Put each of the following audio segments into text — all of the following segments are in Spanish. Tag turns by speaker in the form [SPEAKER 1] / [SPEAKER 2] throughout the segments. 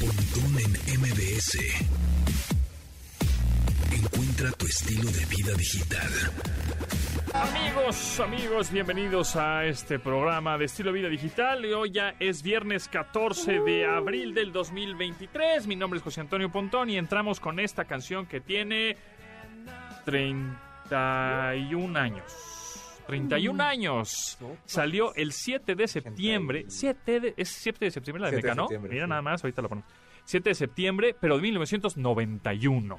[SPEAKER 1] Pontón en MBS. Encuentra tu estilo de vida digital.
[SPEAKER 2] Amigos, amigos, bienvenidos a este programa de estilo vida digital. Hoy ya es viernes 14 de abril del 2023. Mi nombre es José Antonio Pontón y entramos con esta canción que tiene 31 años. 31 años. Salió el 7 de septiembre. 7 de, es 7 de septiembre la de
[SPEAKER 3] 7 de
[SPEAKER 2] Meca, ¿no? Mira
[SPEAKER 3] sí.
[SPEAKER 2] nada más, ahorita lo ponemos. 7 de septiembre, pero de 1991.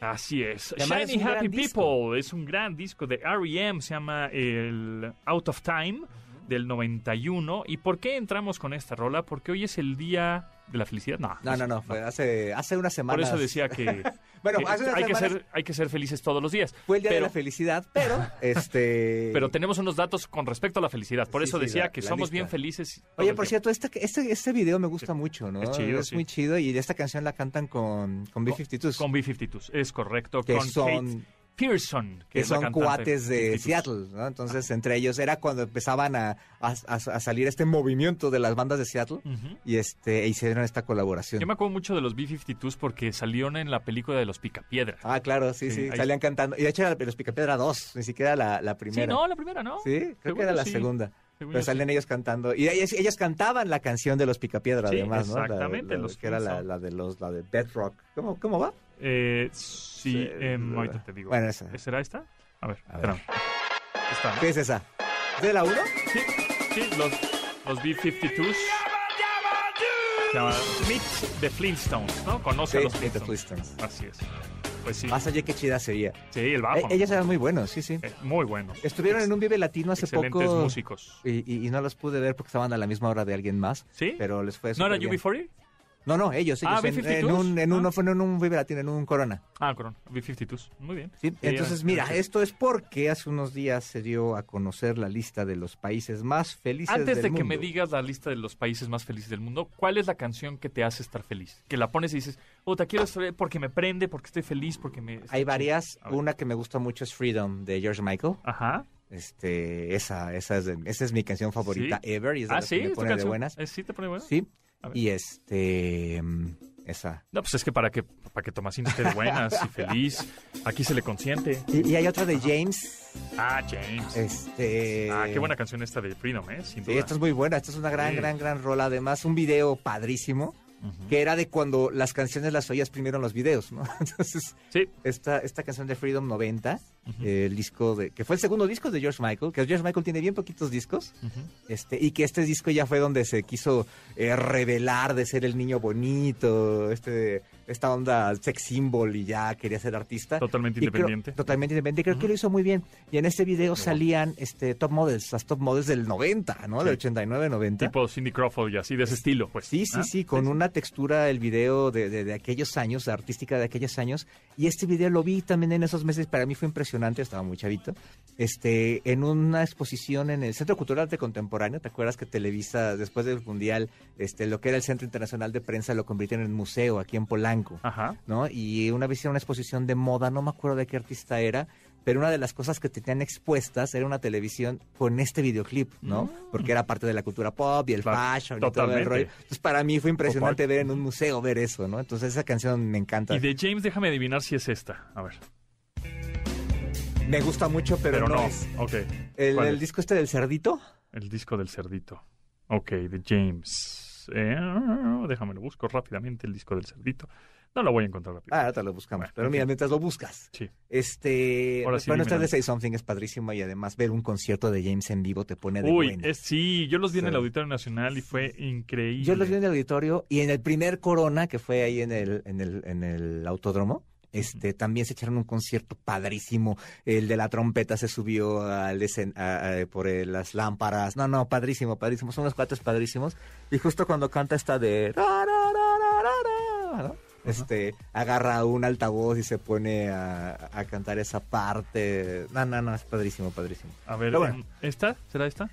[SPEAKER 2] Así es.
[SPEAKER 3] Y además es
[SPEAKER 2] Shiny
[SPEAKER 3] gran
[SPEAKER 2] Happy
[SPEAKER 3] disco.
[SPEAKER 2] People es un gran disco de R.E.M. Se llama el Out of Time del 91. ¿Y por qué entramos con esta rola? Porque hoy es el día de la felicidad. No,
[SPEAKER 3] No, no, no, fue hace, hace unas
[SPEAKER 2] Por
[SPEAKER 3] semanas.
[SPEAKER 2] eso decía que,
[SPEAKER 3] Bueno,
[SPEAKER 2] que
[SPEAKER 3] hace unas
[SPEAKER 2] hay, que ser, hay que ser felices todos los días.
[SPEAKER 3] fue el día de la felicidad, pero este.
[SPEAKER 2] pero tenemos unos datos con respecto a la felicidad. Por
[SPEAKER 3] Sí,
[SPEAKER 2] eso
[SPEAKER 3] sí,
[SPEAKER 2] decía
[SPEAKER 3] la-
[SPEAKER 2] que
[SPEAKER 3] la
[SPEAKER 2] somos
[SPEAKER 3] lista.
[SPEAKER 2] bien felices.
[SPEAKER 3] Oye, por cierto, este, este, este video me gusta mucho, ¿no?
[SPEAKER 2] Es chido, sí.
[SPEAKER 3] muy chido y esta canción la cantan con, con B-52s.
[SPEAKER 2] Con B-52s, es correcto.
[SPEAKER 3] que
[SPEAKER 2] con
[SPEAKER 3] son,
[SPEAKER 2] Kate Pearson, que,
[SPEAKER 3] que
[SPEAKER 2] es la
[SPEAKER 3] son cuates de
[SPEAKER 2] 52s.
[SPEAKER 3] Seattle, ¿no? Entonces, entre ellos era cuando empezaban a, a- salir este movimiento de las bandas de Seattle y este e hicieron esta colaboración.
[SPEAKER 2] Yo me acuerdo mucho de los B-52s porque salieron en la película de los Picapiedra.
[SPEAKER 3] Ah, claro, sí,
[SPEAKER 2] Sí,
[SPEAKER 3] salían cantando. Y de hecho era los Picapiedra 2, ni siquiera la, la primera.
[SPEAKER 2] Sí, no, la primera, ¿no?
[SPEAKER 3] Sí, creo
[SPEAKER 2] Según
[SPEAKER 3] que era la
[SPEAKER 2] sí.
[SPEAKER 3] segunda.
[SPEAKER 2] Según
[SPEAKER 3] Pero
[SPEAKER 2] sí.
[SPEAKER 3] ellos cantando. Y ellos, ellos cantaban la canción de los Picapiedra,
[SPEAKER 2] Sí,
[SPEAKER 3] además, ¿no? La-
[SPEAKER 2] exactamente,
[SPEAKER 3] la-
[SPEAKER 2] los
[SPEAKER 3] que era la, la de los, la de Bedrock. ¿Cómo, cómo va?
[SPEAKER 2] Eh, sí,
[SPEAKER 3] Sí, la-
[SPEAKER 2] ahorita te digo.
[SPEAKER 3] Bueno, esa.
[SPEAKER 2] ¿Será esta? A ver,
[SPEAKER 3] A ver.
[SPEAKER 2] Esta, ¿no?
[SPEAKER 3] ¿Qué es esa? ¿Es de la 1?
[SPEAKER 2] Sí, sí, los, los B-52s. Se llama Meet the Flintstones, ¿no? Conoce a los
[SPEAKER 3] Meet the
[SPEAKER 2] Flintstones. Así es. Pues sí.
[SPEAKER 3] Más allá qué chida sería.
[SPEAKER 2] Sí, el bajo.
[SPEAKER 3] E- ellos eran muy buenos, sí, sí.
[SPEAKER 2] Eh, muy bueno.
[SPEAKER 3] Estuvieron en un Vive Latino hace
[SPEAKER 2] Excelentes
[SPEAKER 3] poco.
[SPEAKER 2] músicos.
[SPEAKER 3] Y, y- y no los pude ver porque estaban a la misma hora de alguien más.
[SPEAKER 2] ¿Sí?
[SPEAKER 3] Pero les fue
[SPEAKER 2] ¿No era
[SPEAKER 3] superbién.
[SPEAKER 2] UB40?
[SPEAKER 3] No, no, ellos, ellos.
[SPEAKER 2] Ah,
[SPEAKER 3] en,
[SPEAKER 2] B-52s.
[SPEAKER 3] en un, en un,
[SPEAKER 2] Ah.
[SPEAKER 3] no fue en un Vive Latino, en un Corona.
[SPEAKER 2] Ah, corona. B-52s. Muy bien.
[SPEAKER 3] Sí, entonces, mira, esto es porque hace unos días se dio a conocer la lista de los países más felices
[SPEAKER 2] Antes
[SPEAKER 3] del
[SPEAKER 2] de que me digas la lista de los países más felices del mundo, ¿cuál es la canción que te hace estar feliz? Que la pones y dices, puta, quiero estar porque me prende, porque estoy feliz, porque me...
[SPEAKER 3] Hay varias. Una que me gusta mucho es Freedom de George Michael.
[SPEAKER 2] Ajá.
[SPEAKER 3] Este, esa, esa es, esa es mi canción favorita
[SPEAKER 2] ¿Sí?
[SPEAKER 3] ever y es de
[SPEAKER 2] Ah,
[SPEAKER 3] las
[SPEAKER 2] sí,
[SPEAKER 3] que me
[SPEAKER 2] ¿es tu
[SPEAKER 3] pone de buenas.
[SPEAKER 2] Eh, ¿Sí te pone buenas?
[SPEAKER 3] Sí. Y este, mm, esa.
[SPEAKER 2] No, pues es que para que, para que Tomasín esté de buenas y feliz, aquí se le consiente.
[SPEAKER 3] Y, y hay otra de James.
[SPEAKER 2] Ah, James.
[SPEAKER 3] Este.
[SPEAKER 2] Ah, qué buena canción esta de Freedom, ¿eh? Sin
[SPEAKER 3] Sí,
[SPEAKER 2] duda.
[SPEAKER 3] esta es muy buena. Esta es una gran,
[SPEAKER 2] Sí.
[SPEAKER 3] gran, gran rola. Además, un video padrísimo. Que era de cuando las canciones las oías primero en los videos, ¿no? Entonces,
[SPEAKER 2] Sí,
[SPEAKER 3] esta, esta canción de Freedom 90,
[SPEAKER 2] Ujú.
[SPEAKER 3] eh, el disco de, que fue el segundo disco de George Michael, que George Michael tiene bien poquitos discos, este, y que este disco ya fue donde se quiso eh, revelar de ser el niño bonito, este, esta onda sex symbol y ya quería ser artista.
[SPEAKER 2] Totalmente
[SPEAKER 3] Y creo-
[SPEAKER 2] independiente.
[SPEAKER 3] totalmente independiente. Creo que lo hizo muy bien. Y en este video salían este, top models, las top models del 90, ¿no?
[SPEAKER 2] Sí.
[SPEAKER 3] Del 89, 90.
[SPEAKER 2] tipo Cindy Crawford y así de ese estilo, pues.
[SPEAKER 3] Sí, sí,
[SPEAKER 2] ¿Ah?
[SPEAKER 3] sí, con una textura, el video de, de- de aquellos años, artística de aquellos años. Y este video lo vi también en esos meses, para mí fue impresionante, estaba muy chavito. Este, en una exposición en el Centro Cultural Arte Contemporáneo, ¿te acuerdas que Televisa, después del Mundial, este, lo que era el Centro Internacional de Prensa, lo convirtieron en museo aquí en Polanco?
[SPEAKER 2] Ajá.
[SPEAKER 3] ¿no? Y una vez hicieron una exposición de moda, no me acuerdo de qué artista era, pero una de las cosas que tenían expuestas era una televisión con este videoclip, ¿no? Porque era parte de la cultura pop y el
[SPEAKER 2] Mm. Claro,
[SPEAKER 3] fashion y todo el rollo. Entonces para mí fue impresionante ver en un museo ver eso, ¿no? Entonces esa canción me encanta.
[SPEAKER 2] Y de James, déjame adivinar si es esta. A ver.
[SPEAKER 3] Me gusta mucho, pero,
[SPEAKER 2] Pero,
[SPEAKER 3] no,
[SPEAKER 2] no.
[SPEAKER 3] es.
[SPEAKER 2] Ok.
[SPEAKER 3] El,
[SPEAKER 2] ¿Cuál
[SPEAKER 3] el disco este del cerdito.
[SPEAKER 2] El disco del cerdito. Ok, de James. Eh, déjame lo busco rápidamente, el disco del cerdito. No lo voy a encontrar rápido.
[SPEAKER 3] Ah, ahorita lo buscamos.
[SPEAKER 2] Bueno,
[SPEAKER 3] pero mira,
[SPEAKER 2] fin.
[SPEAKER 3] mientras lo buscas.
[SPEAKER 2] Sí.
[SPEAKER 3] Este,
[SPEAKER 2] Ahora sí,
[SPEAKER 3] bueno, este de Say Something es padrísimo y además ver un concierto de James en vivo te pone de
[SPEAKER 2] Uy, es, sí, yo los vi en el Auditorio Nacional y fue increíble.
[SPEAKER 3] Yo los vi en el auditorio y en el primer Corona, que fue ahí en el, en el, en el autódromo, este, también se echaron un concierto padrísimo. El de la trompeta se subió al a- a- por eh, las lámparas. No, no, padrísimo, padrísimo. Son unos cuates padrísimos. Y justo cuando canta esta de... Este, agarra un altavoz y se pone a, a cantar esa parte. No, no, no, es padrísimo, padrísimo.
[SPEAKER 2] A ver,
[SPEAKER 3] bueno.
[SPEAKER 2] ¿esta? ¿Será esta?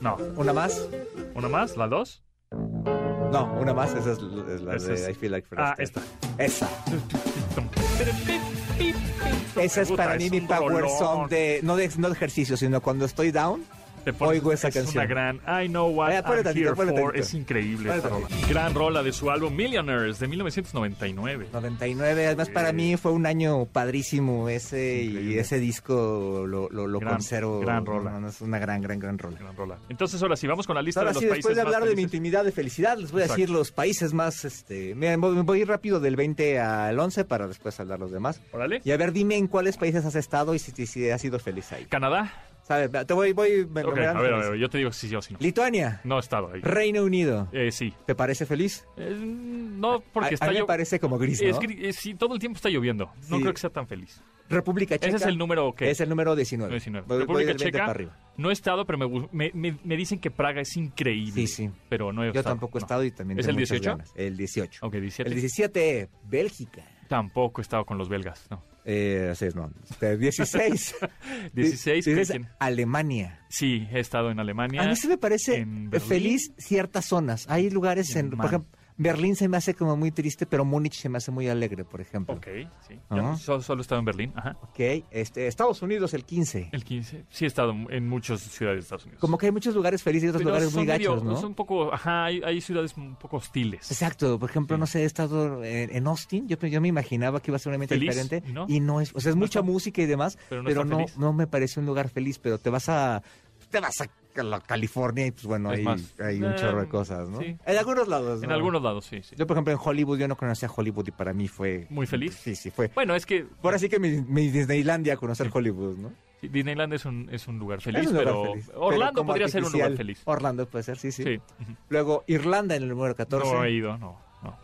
[SPEAKER 2] No.
[SPEAKER 3] ¿Una más?
[SPEAKER 2] ¿Una más? ¿La dos?
[SPEAKER 3] No, una más. Esa es, es la
[SPEAKER 2] Esa
[SPEAKER 3] de
[SPEAKER 2] es-
[SPEAKER 3] I Feel Like Fred
[SPEAKER 2] Ah, esta.
[SPEAKER 3] Esa. Esa es para mí mi power song de no, de no de ejercicio, sino cuando estoy down.
[SPEAKER 2] Pones-
[SPEAKER 3] oigo esa
[SPEAKER 2] es
[SPEAKER 3] canción.
[SPEAKER 2] una gran I Know What
[SPEAKER 3] Eh,
[SPEAKER 2] I'm
[SPEAKER 3] tantito,
[SPEAKER 2] Here
[SPEAKER 3] ponle
[SPEAKER 2] For.
[SPEAKER 3] tantito.
[SPEAKER 2] Es increíble esta rola. Gran rola de su álbum Millionaires de 1999.
[SPEAKER 3] 99, además para mí fue un año padrísimo ese y
[SPEAKER 2] Increíble.
[SPEAKER 3] ese disco lo, lo, lo
[SPEAKER 2] Gran-
[SPEAKER 3] conservo.
[SPEAKER 2] gran rola.
[SPEAKER 3] No, no, es una gran, gran, gran rola.
[SPEAKER 2] Gran rola. Entonces, ahora sí, vamos con la lista
[SPEAKER 3] Ahora
[SPEAKER 2] de los
[SPEAKER 3] sí,
[SPEAKER 2] países
[SPEAKER 3] después de
[SPEAKER 2] más
[SPEAKER 3] hablar de mi intimidad de felicidad, les voy a
[SPEAKER 2] Exacto.
[SPEAKER 3] decir los países más, este, mira, voy, voy a ir rápido del 20 al 11 para después hablar los demás.
[SPEAKER 2] Órale.
[SPEAKER 3] Y a ver, dime en cuáles países has estado y si, si, si has sido feliz ahí.
[SPEAKER 2] Canadá.
[SPEAKER 3] ¿Sabes? Te voy, voy, me-
[SPEAKER 2] Ok,
[SPEAKER 3] me-
[SPEAKER 2] a ver, a ver, yo te digo si sí o si no.
[SPEAKER 3] Lituania,
[SPEAKER 2] No he estado ahí.
[SPEAKER 3] Reino Unido,
[SPEAKER 2] Eh, sí.
[SPEAKER 3] ¿te parece feliz?
[SPEAKER 2] Eh, no, porque
[SPEAKER 3] a,
[SPEAKER 2] está
[SPEAKER 3] a mí me
[SPEAKER 2] llo-
[SPEAKER 3] parece como gris, ¿no?
[SPEAKER 2] Es gri- eh, sí, todo el tiempo está lloviendo. No
[SPEAKER 3] Sí.
[SPEAKER 2] creo que sea tan feliz.
[SPEAKER 3] República Checa.
[SPEAKER 2] Ese es el número que
[SPEAKER 3] Es el número 19.
[SPEAKER 2] 19.
[SPEAKER 3] Voy, voy
[SPEAKER 2] República
[SPEAKER 3] del 20
[SPEAKER 2] Checa.
[SPEAKER 3] para arriba.
[SPEAKER 2] No he estado, pero me, gu- me, me- me dicen que Praga es increíble.
[SPEAKER 3] Sí, sí.
[SPEAKER 2] Pero no he
[SPEAKER 3] Yo
[SPEAKER 2] estado.
[SPEAKER 3] tampoco he
[SPEAKER 2] no.
[SPEAKER 3] estado y también
[SPEAKER 2] ¿Es
[SPEAKER 3] tengo
[SPEAKER 2] el
[SPEAKER 3] muchas
[SPEAKER 2] 18?
[SPEAKER 3] ganas. El 18.
[SPEAKER 2] Ok, 17.
[SPEAKER 3] El 17, Bélgica.
[SPEAKER 2] Tampoco he estado con los belgas. No.
[SPEAKER 3] Eh, es, no. Este, 16.
[SPEAKER 2] 16. ¿qué-
[SPEAKER 3] 16,
[SPEAKER 2] quién?
[SPEAKER 3] Alemania.
[SPEAKER 2] Sí, he estado en Alemania.
[SPEAKER 3] A mí sí me parece feliz ciertas zonas. Hay lugares en, por
[SPEAKER 2] Man.
[SPEAKER 3] ejemplo, Berlín se me hace como muy triste, pero Múnich se me hace muy alegre, por ejemplo.
[SPEAKER 2] Ok, sí. Yo solo, solo he estado en Berlín. Ajá.
[SPEAKER 3] Ok, este, Estados Unidos el 15.
[SPEAKER 2] El 15. Sí he estado en muchas ciudades de Estados Unidos.
[SPEAKER 3] Como que hay muchos lugares felices y otros
[SPEAKER 2] Pero
[SPEAKER 3] lugares muy
[SPEAKER 2] medio-
[SPEAKER 3] gachos, ¿no?
[SPEAKER 2] Son un poco, ajá, hay, hay ciudades un poco hostiles.
[SPEAKER 3] Exacto, por ejemplo,
[SPEAKER 2] Sí.
[SPEAKER 3] no sé, he estado en, en Austin, yo, yo me imaginaba que iba a ser un ambiente
[SPEAKER 2] Feliz,
[SPEAKER 3] diferente
[SPEAKER 2] ¿y no?
[SPEAKER 3] y no es, o sea, es
[SPEAKER 2] No
[SPEAKER 3] mucha
[SPEAKER 2] está-
[SPEAKER 3] música y demás,
[SPEAKER 2] pero no
[SPEAKER 3] pero no, no me parece un lugar feliz, pero te vas a, te vas a California y pues bueno, hay,
[SPEAKER 2] más,
[SPEAKER 3] hay un chorro de
[SPEAKER 2] eh,
[SPEAKER 3] cosas, ¿no?
[SPEAKER 2] sí.
[SPEAKER 3] En algunos lados,
[SPEAKER 2] En
[SPEAKER 3] ¿no?
[SPEAKER 2] algunos lados, sí, sí.
[SPEAKER 3] Yo, por ejemplo, en Hollywood, yo no conocía Hollywood y para mí fue...
[SPEAKER 2] Muy feliz.
[SPEAKER 3] Sí, sí, fue.
[SPEAKER 2] Bueno, es que
[SPEAKER 3] Por así que mi, mi Disneylandia conocer Hollywood, ¿no?
[SPEAKER 2] sí, Disneyland es un, es un lugar feliz,
[SPEAKER 3] Es un lugar
[SPEAKER 2] pero
[SPEAKER 3] feliz,
[SPEAKER 2] Orlando podría ser un lugar feliz.
[SPEAKER 3] Orlando puede ser, sí, sí.
[SPEAKER 2] Sí.
[SPEAKER 3] Luego, Irlanda en el número 14.
[SPEAKER 2] No he ido, no. no.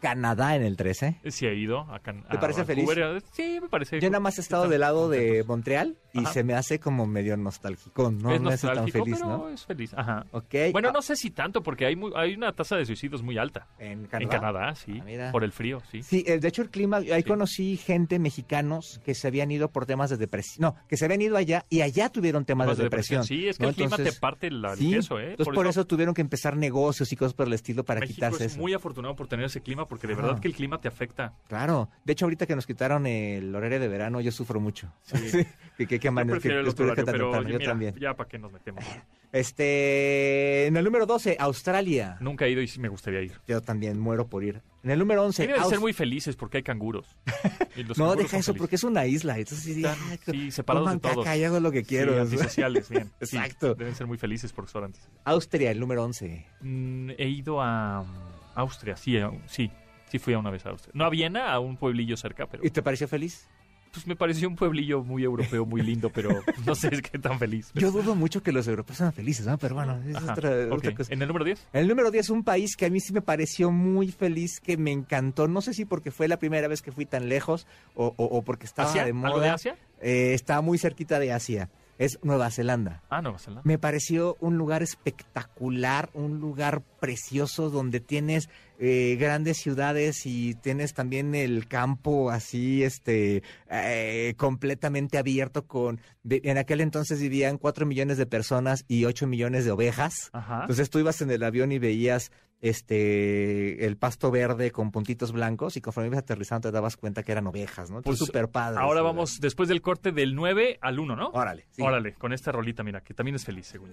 [SPEAKER 3] Canadá en el 13.
[SPEAKER 2] Sí he ido. A Can-
[SPEAKER 3] ¿Te
[SPEAKER 2] a
[SPEAKER 3] parece feliz?
[SPEAKER 2] Vancouver. Sí, me parece.
[SPEAKER 3] Yo nada más he estado del lado de. Montreal y
[SPEAKER 2] Ajá.
[SPEAKER 3] se me hace como medio nostálgico. No,
[SPEAKER 2] es
[SPEAKER 3] no es tan feliz,
[SPEAKER 2] pero
[SPEAKER 3] ¿no?
[SPEAKER 2] es feliz. Ajá.
[SPEAKER 3] Ok.
[SPEAKER 2] Bueno,
[SPEAKER 3] ah,
[SPEAKER 2] no sé si tanto, porque hay, muy- hay una tasa de suicidios muy alta.
[SPEAKER 3] En Canadá.
[SPEAKER 2] En Canadá, sí.
[SPEAKER 3] Ah, mira.
[SPEAKER 2] por el frío, sí.
[SPEAKER 3] Sí, eh, de hecho el clima, ahí
[SPEAKER 2] Sí.
[SPEAKER 3] conocí gente mexicanos que se habían ido por temas de depresión. No, que se habían ido allá y allá tuvieron temas de depresión.
[SPEAKER 2] Sí, es que
[SPEAKER 3] ¿no?
[SPEAKER 2] el clima
[SPEAKER 3] Entonces,
[SPEAKER 2] te parte el, el
[SPEAKER 3] sí,
[SPEAKER 2] queso, ¿eh?
[SPEAKER 3] Entonces por, eso, tuvieron que empezar negocios y cosas por el estilo para
[SPEAKER 2] México
[SPEAKER 3] quitarse
[SPEAKER 2] es
[SPEAKER 3] eso.
[SPEAKER 2] muy afortunado por tener ese clima, porque de
[SPEAKER 3] Ajá.
[SPEAKER 2] verdad que el clima te afecta.
[SPEAKER 3] Claro. De hecho, ahorita que nos quitaron el horario de verano, yo sufro mucho.
[SPEAKER 2] Sí.
[SPEAKER 3] que, que, que,
[SPEAKER 2] Yo prefiero
[SPEAKER 3] que-
[SPEAKER 2] el otro horario, pero
[SPEAKER 3] yo
[SPEAKER 2] mira,
[SPEAKER 3] también.
[SPEAKER 2] ya para qué nos metemos.
[SPEAKER 3] Este, en el número 12, Australia.
[SPEAKER 2] Nunca he ido y sí me gustaría ir.
[SPEAKER 3] Yo también muero por ir. En el número 11,
[SPEAKER 2] Deben de ser muy felices porque hay canguros. Y los
[SPEAKER 3] No,
[SPEAKER 2] canguros
[SPEAKER 3] deja
[SPEAKER 2] son
[SPEAKER 3] eso,
[SPEAKER 2] felices.
[SPEAKER 3] porque es una isla. Entonces, sí,
[SPEAKER 2] Están, sí, separados de todos.
[SPEAKER 3] caca y hago lo que quiero.
[SPEAKER 2] Sí, antisociales, bien. Sí,
[SPEAKER 3] Exacto.
[SPEAKER 2] deben ser muy felices por ser antisociales.
[SPEAKER 3] Austria, el número 11.
[SPEAKER 2] Mm, he ido a um, Austria, sí, a- sí. Sí fui a una vez a Austria. No a Viena, a un pueblillo cerca, pero
[SPEAKER 3] ¿Y te pareció feliz?
[SPEAKER 2] Pues me pareció un pueblillo muy europeo, muy lindo, pero no sé qué tan feliz.
[SPEAKER 3] Yo dudo mucho que los europeos sean felices, ¿no? Pero bueno, es
[SPEAKER 2] Ajá,
[SPEAKER 3] otra, cosa.
[SPEAKER 2] ¿En el número 10?
[SPEAKER 3] El número 10 es un país que a mí sí me pareció muy feliz, que me encantó. No sé si porque fue la primera vez que fui tan lejos o, o- o porque estaba
[SPEAKER 2] ¿Asia?
[SPEAKER 3] de
[SPEAKER 2] ¿Algo de
[SPEAKER 3] moda.
[SPEAKER 2] Asia?
[SPEAKER 3] Eh, está muy cerquita de Asia. Es Nueva Zelanda.
[SPEAKER 2] Ah, Nueva Zelanda.
[SPEAKER 3] Me pareció un lugar espectacular, un lugar precioso donde tienes eh, grandes ciudades y tienes también el campo así, este, eh, completamente abierto con, en aquel entonces vivían cuatro millones de personas y ocho millones de ovejas.
[SPEAKER 2] Ajá.
[SPEAKER 3] Entonces tú ibas en el avión y veías este el pasto verde con puntitos blancos y conforme ibas aterrizando te dabas cuenta que eran ovejas, ¿no?
[SPEAKER 2] Pues,
[SPEAKER 3] súper padre.
[SPEAKER 2] Ahora vamos después del corte del 9 al 1, ¿no?
[SPEAKER 3] Órale. sí.
[SPEAKER 2] Órale, con esta rolita, mira, que también es feliz, según.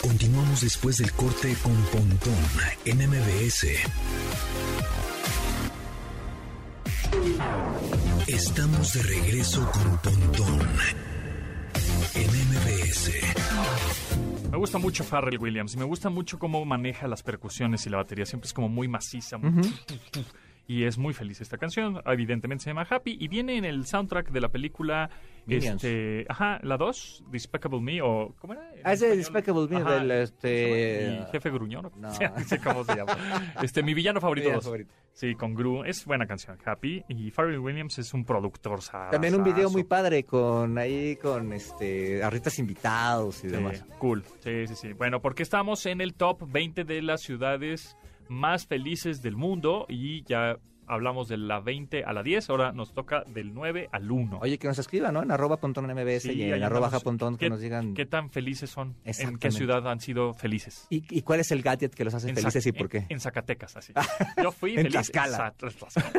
[SPEAKER 1] Continuamos después del corte con Pontón en MBS. Estamos de regreso con Pontón en MBS.
[SPEAKER 2] Me gusta mucho Farrell Williams y me gusta mucho cómo maneja las percusiones y la batería. Siempre es como muy maciza. muy. Y es muy feliz esta canción. Evidentemente se llama Happy y viene en el soundtrack de la película.
[SPEAKER 3] Minions.
[SPEAKER 2] Este, ajá, la 2, Despicable Me o. ¿Cómo era?
[SPEAKER 3] Ah, es. Despicable Me,
[SPEAKER 2] Ajá,
[SPEAKER 3] del, este-
[SPEAKER 2] ¿Y Jefe Gruñón. ¿o?
[SPEAKER 3] No.
[SPEAKER 2] no sé cómo se llama. Este, mi villano favorito.
[SPEAKER 3] Villano favorito.
[SPEAKER 2] Sí, con Gru. Es buena canción, Happy. Y Farrell Williams es un productor.
[SPEAKER 3] También un video muy padre con ahí con este artistas invitados y
[SPEAKER 2] Sí,
[SPEAKER 3] demás.
[SPEAKER 2] cool. Sí, sí, sí. Bueno, porque estamos en el top 20 de las ciudades más felices del mundo y ya hablamos de la 20 a la 10, ahora nos toca del 9 al 1.
[SPEAKER 3] Oye, que nos escriban, ¿no? En arroba pontón MBS
[SPEAKER 2] Sí,
[SPEAKER 3] y en arroba japontón que
[SPEAKER 2] ¿Qué-
[SPEAKER 3] nos digan.
[SPEAKER 2] ¿Qué tan felices son? ¿En qué ciudad han sido felices?
[SPEAKER 3] ¿Y, y cuál es el gadget que los hace
[SPEAKER 2] En
[SPEAKER 3] felices y por qué?
[SPEAKER 2] En, en Zacatecas, así. Yo fui
[SPEAKER 3] En
[SPEAKER 2] feliz
[SPEAKER 3] Tlaxcala.
[SPEAKER 2] Za- Tlaxcala.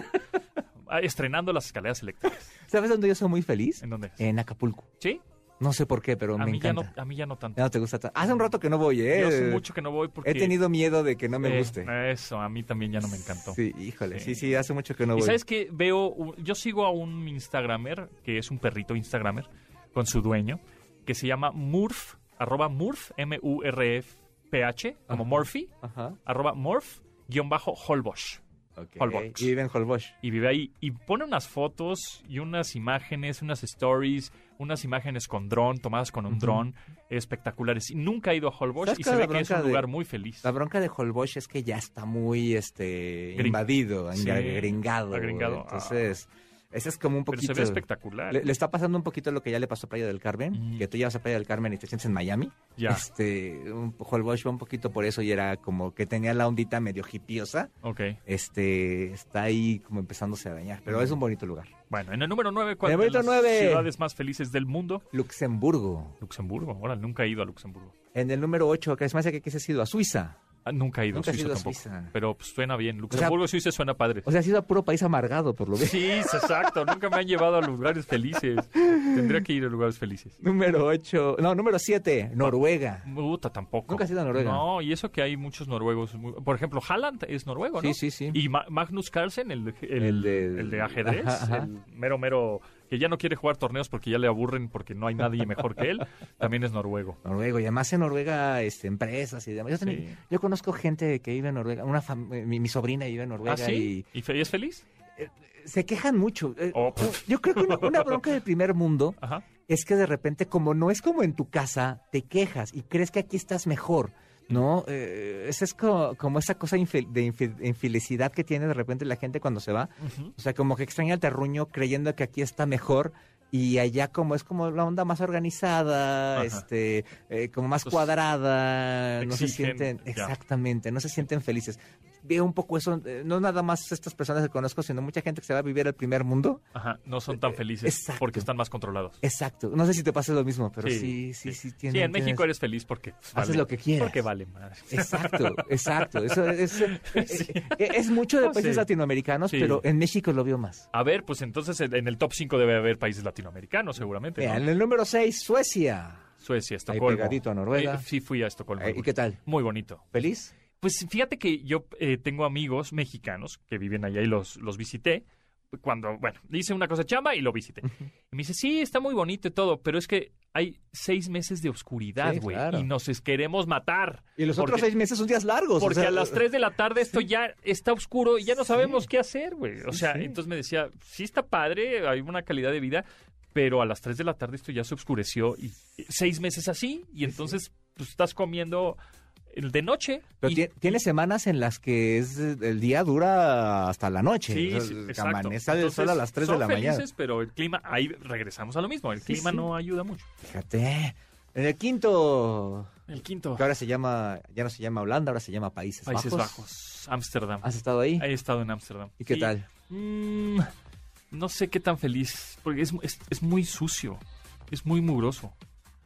[SPEAKER 2] Ah, Estrenando las escaleras eléctricas.
[SPEAKER 3] ¿Sabes dónde yo soy muy feliz?
[SPEAKER 2] ¿En dónde?
[SPEAKER 3] En Acapulco.
[SPEAKER 2] ¿Sí?
[SPEAKER 3] No sé por qué, pero
[SPEAKER 2] A
[SPEAKER 3] me
[SPEAKER 2] mí, ya no,
[SPEAKER 3] encanta.
[SPEAKER 2] a mí ya no tanto.
[SPEAKER 3] Ya no te gusta tanto. Hace un rato que no voy, ¿eh?
[SPEAKER 2] Yo hace mucho que no voy porque...
[SPEAKER 3] He tenido miedo de que no me
[SPEAKER 2] Eh,
[SPEAKER 3] guste.
[SPEAKER 2] Eso, a mí también ya no me encantó.
[SPEAKER 3] Sí, híjole.
[SPEAKER 2] Sí.
[SPEAKER 3] Sí, sí, hace mucho que no
[SPEAKER 2] y
[SPEAKER 3] voy.
[SPEAKER 2] sabes que veo, yo sigo a un Instagramer, que es un perrito Instagramer, con su dueño, que se llama Murph, arroba Murph, M-U-R-F-P-H, como. Murphy,
[SPEAKER 3] Ajá.
[SPEAKER 2] arroba Murph, guion bajo Holbosch.
[SPEAKER 3] Ok.
[SPEAKER 2] Holbox.
[SPEAKER 3] Y vive en Holbox.
[SPEAKER 2] Y vive ahí. Y pone unas fotos y unas imágenes, unas stories, unas imágenes con dron, tomadas con un dron, espectaculares. Y nunca he ido a Holbox
[SPEAKER 3] ¿Sabes
[SPEAKER 2] y se ve que es un
[SPEAKER 3] de-
[SPEAKER 2] lugar muy feliz.
[SPEAKER 3] La bronca de Holbox es que ya está muy este
[SPEAKER 2] Gring-
[SPEAKER 3] invadido,
[SPEAKER 2] Sí,
[SPEAKER 3] agringado.
[SPEAKER 2] agringado.
[SPEAKER 3] güey. Ese es como un
[SPEAKER 2] Pero
[SPEAKER 3] poquito.
[SPEAKER 2] se ve espectacular.
[SPEAKER 3] Le, le está pasando un poquito lo que ya le pasó a Playa del Carmen,
[SPEAKER 2] Ujú.
[SPEAKER 3] que tú llevas a Playa del Carmen y te sientes en Miami.
[SPEAKER 2] Ya,
[SPEAKER 3] Este, un, Holbox va un poquito por eso y era como que tenía la ondita medio hipiosa.
[SPEAKER 2] ok.
[SPEAKER 3] Este, está ahí como empezándose a dañar, pero es un bonito lugar.
[SPEAKER 2] Bueno, en el número 9,
[SPEAKER 3] En
[SPEAKER 2] ¿cuál
[SPEAKER 3] número
[SPEAKER 2] las ciudades más felices del mundo?
[SPEAKER 3] Luxemburgo.
[SPEAKER 2] Luxemburgo. Ahora, nunca he ido a Luxemburgo.
[SPEAKER 3] En el número 8, que es más que has ido a Suiza.
[SPEAKER 2] Ah, nunca he ido
[SPEAKER 3] Nunca
[SPEAKER 2] a
[SPEAKER 3] has
[SPEAKER 2] Suiza
[SPEAKER 3] ido a
[SPEAKER 2] tampoco.
[SPEAKER 3] Suiza.
[SPEAKER 2] Pero pues, suena bien. Luxemburgo, Suiza suena padre.
[SPEAKER 3] O sea, has ido a puro país amargado, por lo menos.
[SPEAKER 2] Sí, exacto. Nunca me han llevado a lugares felices. Tendría que ir a lugares felices.
[SPEAKER 3] Número 8, no, número 7, Noruega.
[SPEAKER 2] Tampoco.
[SPEAKER 3] ¿Nunca has ido a Noruega?
[SPEAKER 2] No, y eso que hay muchos noruegos. Por ejemplo, Haaland es noruego, ¿no?
[SPEAKER 3] Sí, sí, sí.
[SPEAKER 2] Y Ma- Magnus Carlsen, el, el,
[SPEAKER 3] El de-
[SPEAKER 2] el de ajedrez,
[SPEAKER 3] Ajá, ajá.
[SPEAKER 2] el mero, mero, que ya no quiere jugar torneos porque ya le aburren porque no hay nadie mejor que él, también es noruego.
[SPEAKER 3] Noruego, y además en Noruega, este, empresas y demás. Yo, también-
[SPEAKER 2] Sí.
[SPEAKER 3] yo conozco gente que vive en Noruega, una fam- mi, mi sobrina vive en Noruega
[SPEAKER 2] ¿Ah, sí? ¿Y y es feliz?
[SPEAKER 3] y se quejan mucho. Eh,
[SPEAKER 2] Oh, pf.
[SPEAKER 3] Yo creo que una, una bronca del primer mundo
[SPEAKER 2] Ajá.
[SPEAKER 3] es que de repente, como no es como en tu casa, te quejas y crees que aquí estás mejor. ¿No? Eh, esa es co- como, esa cosa infel- de infe- de infelicidad que tiene de repente la gente cuando se va. O sea, como que extraña el terruño creyendo que aquí está mejor y allá como es como la onda más organizada,
[SPEAKER 2] Ajá.
[SPEAKER 3] este, eh, como más
[SPEAKER 2] Pues,
[SPEAKER 3] cuadrada, no se sienten,
[SPEAKER 2] ya.
[SPEAKER 3] exactamente, no se sienten felices. Veo un poco eso, eh, no nada más estas personas que conozco, sino mucha gente que se va a vivir al primer mundo.
[SPEAKER 2] Ajá. No son tan felices
[SPEAKER 3] Exacto.
[SPEAKER 2] porque están más controlados.
[SPEAKER 3] Exacto, no sé si te pasa lo mismo, pero sí,
[SPEAKER 2] Sí,
[SPEAKER 3] sí, sí,
[SPEAKER 2] sí.
[SPEAKER 3] tienen-
[SPEAKER 2] sí, en México eres feliz porque pues,
[SPEAKER 3] Haces
[SPEAKER 2] vale-
[SPEAKER 3] lo que quieras.
[SPEAKER 2] Porque vale madre.
[SPEAKER 3] Exacto, exacto. Eso es, es,
[SPEAKER 2] Sí.
[SPEAKER 3] es mucho de países latinoamericanos, pero en México lo veo más.
[SPEAKER 2] A ver, pues entonces en el top 5 debe haber países latinoamericanos seguramente.
[SPEAKER 3] Mira,
[SPEAKER 2] ¿no?
[SPEAKER 3] en el número 6, Suecia.
[SPEAKER 2] Suecia,
[SPEAKER 3] Ahí
[SPEAKER 2] Estocolmo.
[SPEAKER 3] pegadito a Noruega.
[SPEAKER 2] Eh, sí, fui a Estocolmo.
[SPEAKER 3] Eh, ¿Y qué tal?
[SPEAKER 2] Muy bonito.
[SPEAKER 3] ¿Feliz?
[SPEAKER 2] Pues fíjate que yo eh, tengo amigos mexicanos que viven allá y los, los visité. Cuando, bueno, hice una cosa chamba y lo visité. Y me dice, sí, está muy bonito y todo, pero es que hay seis meses de oscuridad,
[SPEAKER 3] Sí,
[SPEAKER 2] güey.
[SPEAKER 3] claro.
[SPEAKER 2] Y nos queremos matar.
[SPEAKER 3] Y los
[SPEAKER 2] Porque-
[SPEAKER 3] otros seis meses son días largos. o
[SPEAKER 2] Porque
[SPEAKER 3] sea,
[SPEAKER 2] a las 3 de la tarde esto ya está oscuro y ya no
[SPEAKER 3] Sí.
[SPEAKER 2] sabemos qué hacer, güey. O sea, entonces me decía, sí está padre, hay una calidad de vida, pero a las 3 de la tarde esto ya se oscureció y seis meses así y entonces pues, estás comiendo de noche.
[SPEAKER 3] Pero
[SPEAKER 2] y-
[SPEAKER 3] tiene semanas en las que es, el día dura hasta la noche.
[SPEAKER 2] Sí,
[SPEAKER 3] O sea,
[SPEAKER 2] sí, exacto.
[SPEAKER 3] amanece el sol
[SPEAKER 2] Entonces,
[SPEAKER 3] a las 3 de la mañana.
[SPEAKER 2] felices, pero el clima, ahí regresamos a lo mismo, el
[SPEAKER 3] Sí,
[SPEAKER 2] clima
[SPEAKER 3] sí.
[SPEAKER 2] no ayuda mucho.
[SPEAKER 3] Fíjate. En el quinto,
[SPEAKER 2] El quinto,
[SPEAKER 3] que ahora se llama, ya no se llama Holanda, ahora se llama Países,
[SPEAKER 2] Países
[SPEAKER 3] Bajos.
[SPEAKER 2] Bajos, Ámsterdam.
[SPEAKER 3] ¿Has estado ahí?
[SPEAKER 2] He estado en Ámsterdam.
[SPEAKER 3] ¿Y qué tal?
[SPEAKER 2] Mm, no sé qué tan feliz, porque es, es, es muy sucio, es muy mugroso.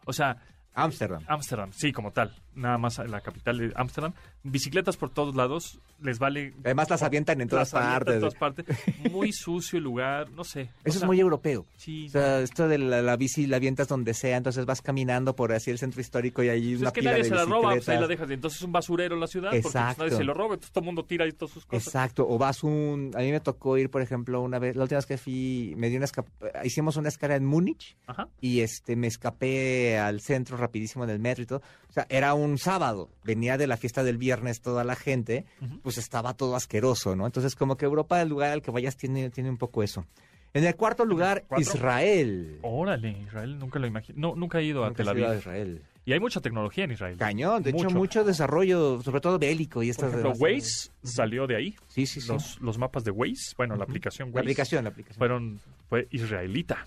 [SPEAKER 2] O sea,
[SPEAKER 3] Ámsterdam.
[SPEAKER 2] Ámsterdam, sí, como tal, nada más la capital de Ámsterdam. Bicicletas por todos lados, les vale...
[SPEAKER 3] Además las avientan en todas
[SPEAKER 2] las
[SPEAKER 3] partes.
[SPEAKER 2] en todas partes. Muy sucio el lugar, no sé. O
[SPEAKER 3] Eso
[SPEAKER 2] sea,
[SPEAKER 3] es muy europeo.
[SPEAKER 2] Sí,
[SPEAKER 3] O sea, esto de la, la bici la avientas donde sea, entonces vas caminando por así el centro histórico y hay
[SPEAKER 2] Pues
[SPEAKER 3] una
[SPEAKER 2] es que
[SPEAKER 3] pila
[SPEAKER 2] nadie
[SPEAKER 3] de
[SPEAKER 2] se la roba, pues ahí la dejas. Entonces es un basurero la ciudad, porque pues,
[SPEAKER 3] Exacto.
[SPEAKER 2] nadie se lo roba, entonces todo el mundo tira ahí todas sus cosas.
[SPEAKER 3] Exacto, o vas un... A mí me tocó ir, por ejemplo, una vez, la última vez que fui, me di una escap- hicimos una escala en Múnich
[SPEAKER 2] Ajá.
[SPEAKER 3] y este me escapé al centro rapidísimo en el metro y todo. O sea, era un sábado, venía de la fiesta del viernes toda la gente, pues estaba todo asqueroso, ¿no? Entonces como que Europa, el lugar al que vayas, tiene, tiene un poco eso. En el cuarto lugar,
[SPEAKER 2] cuatro?
[SPEAKER 3] Israel.
[SPEAKER 2] Órale, Israel nunca lo imagino. No, nunca he ido a
[SPEAKER 3] Nunca
[SPEAKER 2] Tel
[SPEAKER 3] has ido a
[SPEAKER 2] Aviv.
[SPEAKER 3] Israel.
[SPEAKER 2] Y hay mucha tecnología en Israel.
[SPEAKER 3] Cañón, de hecho,
[SPEAKER 2] Mucho.
[SPEAKER 3] desarrollo, sobre todo bélico y
[SPEAKER 2] Por
[SPEAKER 3] estas
[SPEAKER 2] ejemplo,
[SPEAKER 3] demás-
[SPEAKER 2] Waze salió de ahí.
[SPEAKER 3] Sí, sí, sí.
[SPEAKER 2] Los, los mapas de Waze, bueno, la aplicación
[SPEAKER 3] La
[SPEAKER 2] Waze,
[SPEAKER 3] aplicación, la aplicación.
[SPEAKER 2] fueron fue israelita.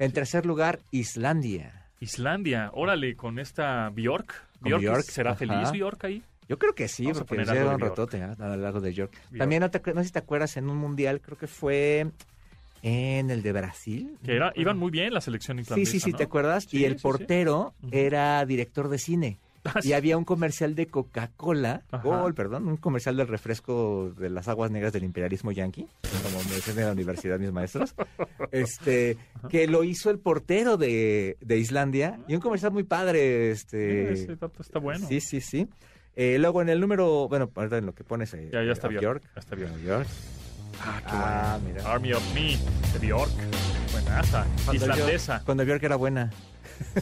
[SPEAKER 3] En tercer lugar, Islandia.
[SPEAKER 2] Islandia, órale, con esta Bjork. Bjork,
[SPEAKER 3] Bjork,
[SPEAKER 2] ¿será
[SPEAKER 3] ajá.
[SPEAKER 2] feliz Bjork ahí?
[SPEAKER 3] Yo creo que sí,
[SPEAKER 2] Vamos a
[SPEAKER 3] porque
[SPEAKER 2] poner
[SPEAKER 3] lleva
[SPEAKER 2] algo
[SPEAKER 3] un ratote ¿eh? al lado de York.
[SPEAKER 2] Bjork.
[SPEAKER 3] También no, te no sé si te acuerdas en un mundial, creo que fue en el de Brasil.
[SPEAKER 2] Que era, iban muy bien la selección
[SPEAKER 3] Sí,
[SPEAKER 2] islandesa,
[SPEAKER 3] sí, sí,
[SPEAKER 2] ¿no?
[SPEAKER 3] ¿te acuerdas?
[SPEAKER 2] Sí,
[SPEAKER 3] y el
[SPEAKER 2] sí, sí.
[SPEAKER 3] portero era director de cine.
[SPEAKER 2] Sí.
[SPEAKER 3] y había un comercial de Coca-Cola. Gol, perdón, un comercial del refresco de las aguas negras del imperialismo yanqui, como me decían en la universidad mis maestros, este, que lo hizo el portero de, de Islandia, y un comercial muy padre, este...
[SPEAKER 2] Ese dato está bueno.
[SPEAKER 3] Sí, sí, sí. Eh, luego en el número, bueno, ahorita en lo que pones eh,
[SPEAKER 2] Ya, ya está. Ya Bjork.
[SPEAKER 3] A Bjork.
[SPEAKER 2] Ah, qué
[SPEAKER 3] Ah,
[SPEAKER 2] bueno.
[SPEAKER 3] mira.
[SPEAKER 2] Army of Me, de Bjork. Buenaza.
[SPEAKER 3] Cuando
[SPEAKER 2] Islandesa.
[SPEAKER 3] Bjork- cuando Bjork era buena.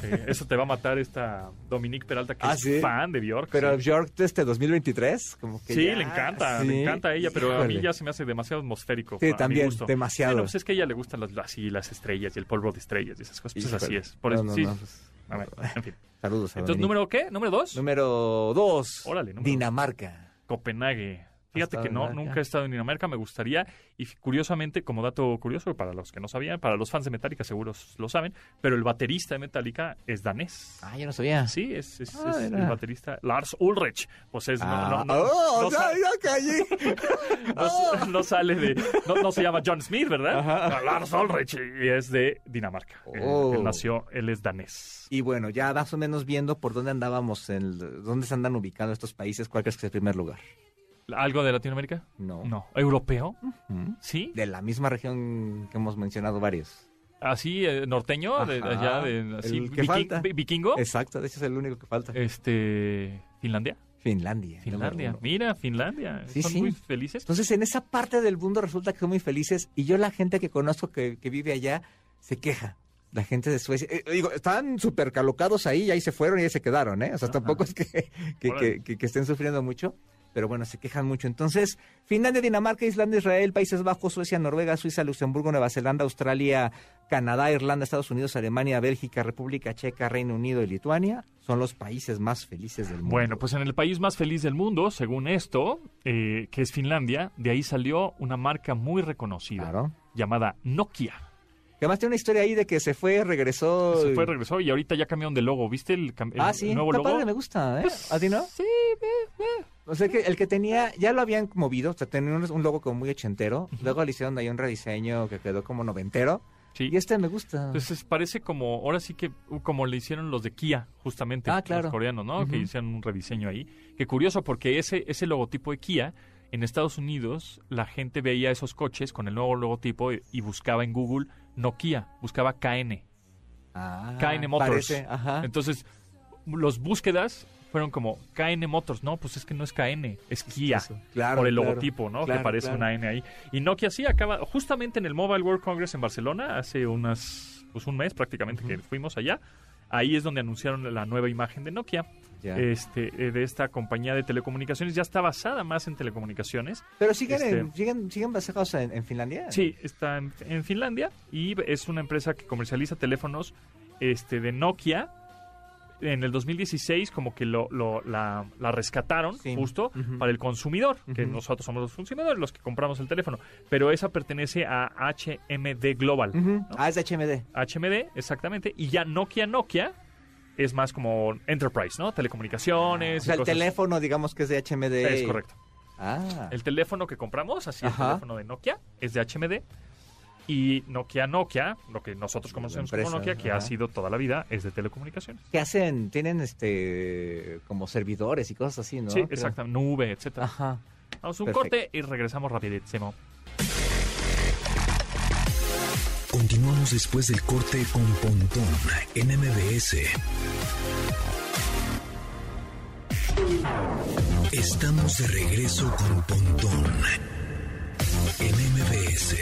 [SPEAKER 2] Sí, eso te va a matar esta Dominique Peralta, que
[SPEAKER 3] Ah,
[SPEAKER 2] es
[SPEAKER 3] ¿sí?
[SPEAKER 2] fan de Bjork.
[SPEAKER 3] Pero
[SPEAKER 2] sí.
[SPEAKER 3] Bjork este 2023, como que
[SPEAKER 2] Sí,
[SPEAKER 3] ya-
[SPEAKER 2] le encanta, le encanta a ella, pero a mí ya se me hace demasiado atmosférico.
[SPEAKER 3] Sí, también, demasiado.
[SPEAKER 2] Bueno, pues es que a ella le gustan las, así, las estrellas y el polvo de estrellas y esas cosas. Pues así es. Por eso,
[SPEAKER 3] no,
[SPEAKER 2] sí.
[SPEAKER 3] no, pues,
[SPEAKER 2] A ver, en fin.
[SPEAKER 3] Saludos a
[SPEAKER 2] Entonces,
[SPEAKER 3] Dominique.
[SPEAKER 2] ¿número qué? ¿Número dos?
[SPEAKER 3] Número dos.
[SPEAKER 2] Órale, número
[SPEAKER 3] Dinamarca.
[SPEAKER 2] Copenhague. Fíjate que no, nunca he estado en Dinamarca, me gustaría. Y curiosamente, como dato curioso, para los que no sabían, para los fans de Metallica seguros lo saben, pero el baterista de Metallica es danés.
[SPEAKER 3] Ah, yo no sabía.
[SPEAKER 2] Sí, es, es-
[SPEAKER 3] Ah,
[SPEAKER 2] es el baterista Lars Ulrich. Pues es, no-
[SPEAKER 3] Ah,
[SPEAKER 2] no,
[SPEAKER 3] oh,
[SPEAKER 2] sale de. No, se llama John Smith, ¿verdad?
[SPEAKER 3] Ajá.
[SPEAKER 2] Lars Ulrich y es de Dinamarca. Eh,
[SPEAKER 3] Oh.
[SPEAKER 2] él nació, él es danés.
[SPEAKER 3] Y bueno, ya más o menos viendo por dónde andábamos, en el- dónde se andan ubicando estos países, ¿cuál crees que es el primer lugar?
[SPEAKER 2] ¿Algo de Latinoamérica?
[SPEAKER 3] No.
[SPEAKER 2] No. ¿Europeo?
[SPEAKER 3] ¿Mm?
[SPEAKER 2] ¿Sí?
[SPEAKER 3] De la misma región que hemos mencionado varios.
[SPEAKER 2] ¿Así, eh, norteño? De, allá, de, así,
[SPEAKER 3] El que
[SPEAKER 2] viking-
[SPEAKER 3] falta.
[SPEAKER 2] vi- vikingo?
[SPEAKER 3] Exacto, de hecho es el único que falta.
[SPEAKER 2] Este, ¿Finlandia?
[SPEAKER 3] Finlandia.
[SPEAKER 2] Finlandia. Mira, Finlandia.
[SPEAKER 3] Sí,
[SPEAKER 2] Son
[SPEAKER 3] sí.
[SPEAKER 2] muy felices.
[SPEAKER 3] Entonces, en esa parte del mundo resulta que son muy felices y yo la gente que conozco que, que vive allá se queja. La gente de Suecia, eh, digo, están súper calocados ahí y ahí se fueron y ahí se quedaron, ¿eh? O sea,
[SPEAKER 2] Ajá.
[SPEAKER 3] tampoco es que, que,
[SPEAKER 2] Órale.
[SPEAKER 3] que- que- que estén sufriendo mucho, pero bueno, se quejan mucho. Entonces, Finlandia, Dinamarca, Islandia, Israel, Países Bajos, Suecia, Noruega, Suiza, Luxemburgo, Nueva Zelanda, Australia, Canadá, Irlanda, Estados Unidos, Alemania, Bélgica, República Checa, Reino Unido y Lituania son los países más felices del mundo.
[SPEAKER 2] Bueno, pues en el país más feliz del mundo, según esto, eh, que es Finlandia, de ahí salió una marca muy reconocida
[SPEAKER 3] Claro.
[SPEAKER 2] llamada Nokia.
[SPEAKER 3] Además tiene una historia ahí de que se fue, regresó.
[SPEAKER 2] Se fue, regresó y ahorita ya cambiaron de logo. ¿Viste el,
[SPEAKER 3] ah, sí,
[SPEAKER 2] nuevo
[SPEAKER 3] está
[SPEAKER 2] logo?
[SPEAKER 3] padre, me gusta, ¿eh? ¿A ti no?
[SPEAKER 2] Sí, eh, eh.
[SPEAKER 3] O sea que el que tenía, ya lo habían movido, o sea, tenía un, logo como muy ochentero, luego le hicieron ahí un rediseño que quedó como noventero,
[SPEAKER 2] Sí.
[SPEAKER 3] y este me gusta.
[SPEAKER 2] Entonces parece como, ahora sí que uh, como le hicieron los de Kia, justamente,
[SPEAKER 3] Ah, claro.
[SPEAKER 2] los coreanos, ¿no? Que hicieron un rediseño ahí. Qué curioso, porque ese, ese logotipo de Kia, en Estados Unidos, la gente veía esos coches con el nuevo logotipo y, y buscaba en Google Nokia, buscaba KN,
[SPEAKER 3] Ah,
[SPEAKER 2] KN Motors.
[SPEAKER 3] parece, ajá.
[SPEAKER 2] Entonces, los búsquedas fueron como KN Motors, no, pues es que no es KN, es Kia.
[SPEAKER 3] Claro,
[SPEAKER 2] por el
[SPEAKER 3] claro,
[SPEAKER 2] logotipo, ¿no?
[SPEAKER 3] claro,
[SPEAKER 2] que parece una N ahí. Y Nokia sí acaba, justamente en el Mobile World Congress en Barcelona, hace unas, pues un mes prácticamente que fuimos allá, ahí es donde anunciaron la nueva imagen de Nokia,
[SPEAKER 3] Ya.
[SPEAKER 2] este, eh, de esta compañía de telecomunicaciones, ya está basada más en telecomunicaciones.
[SPEAKER 3] Pero siguen,
[SPEAKER 2] este-
[SPEAKER 3] en- siguen, siguen basados en, en Finlandia.
[SPEAKER 2] Sí, está en, en Finlandia y es una empresa que comercializa teléfonos este, de Nokia. En el 2016 como que lo, lo- la, la rescataron
[SPEAKER 3] Sí.
[SPEAKER 2] justo para el consumidor, que nosotros somos los consumidores los que compramos el teléfono, pero esa pertenece a HMD Global.
[SPEAKER 3] Ah, es de HMD.
[SPEAKER 2] HMD, exactamente, y ya Nokia Nokia es más como Enterprise, ¿no? Telecomunicaciones.
[SPEAKER 3] O sea,
[SPEAKER 2] y
[SPEAKER 3] el
[SPEAKER 2] cosas-
[SPEAKER 3] teléfono, digamos que es de HMD.
[SPEAKER 2] Es correcto.
[SPEAKER 3] Ah.
[SPEAKER 2] El teléfono que compramos, así el teléfono de Nokia, es de HMD. Y Nokia Nokia, lo que nosotros conocemos como Nokia, que
[SPEAKER 3] ajá.
[SPEAKER 2] ha sido toda la vida, es de telecomunicaciones.
[SPEAKER 3] ¿Qué hacen? Tienen este como servidores y cosas así, ¿no?
[SPEAKER 2] sí,
[SPEAKER 3] Creo.
[SPEAKER 2] exacto, nube, etcétera.
[SPEAKER 3] Ajá.
[SPEAKER 2] Vamos a un
[SPEAKER 3] Perfecto.
[SPEAKER 2] corte y regresamos rapidísimo.
[SPEAKER 1] Continuamos después del corte con Pontón en MBS. Estamos de regreso con Pontón en MBS.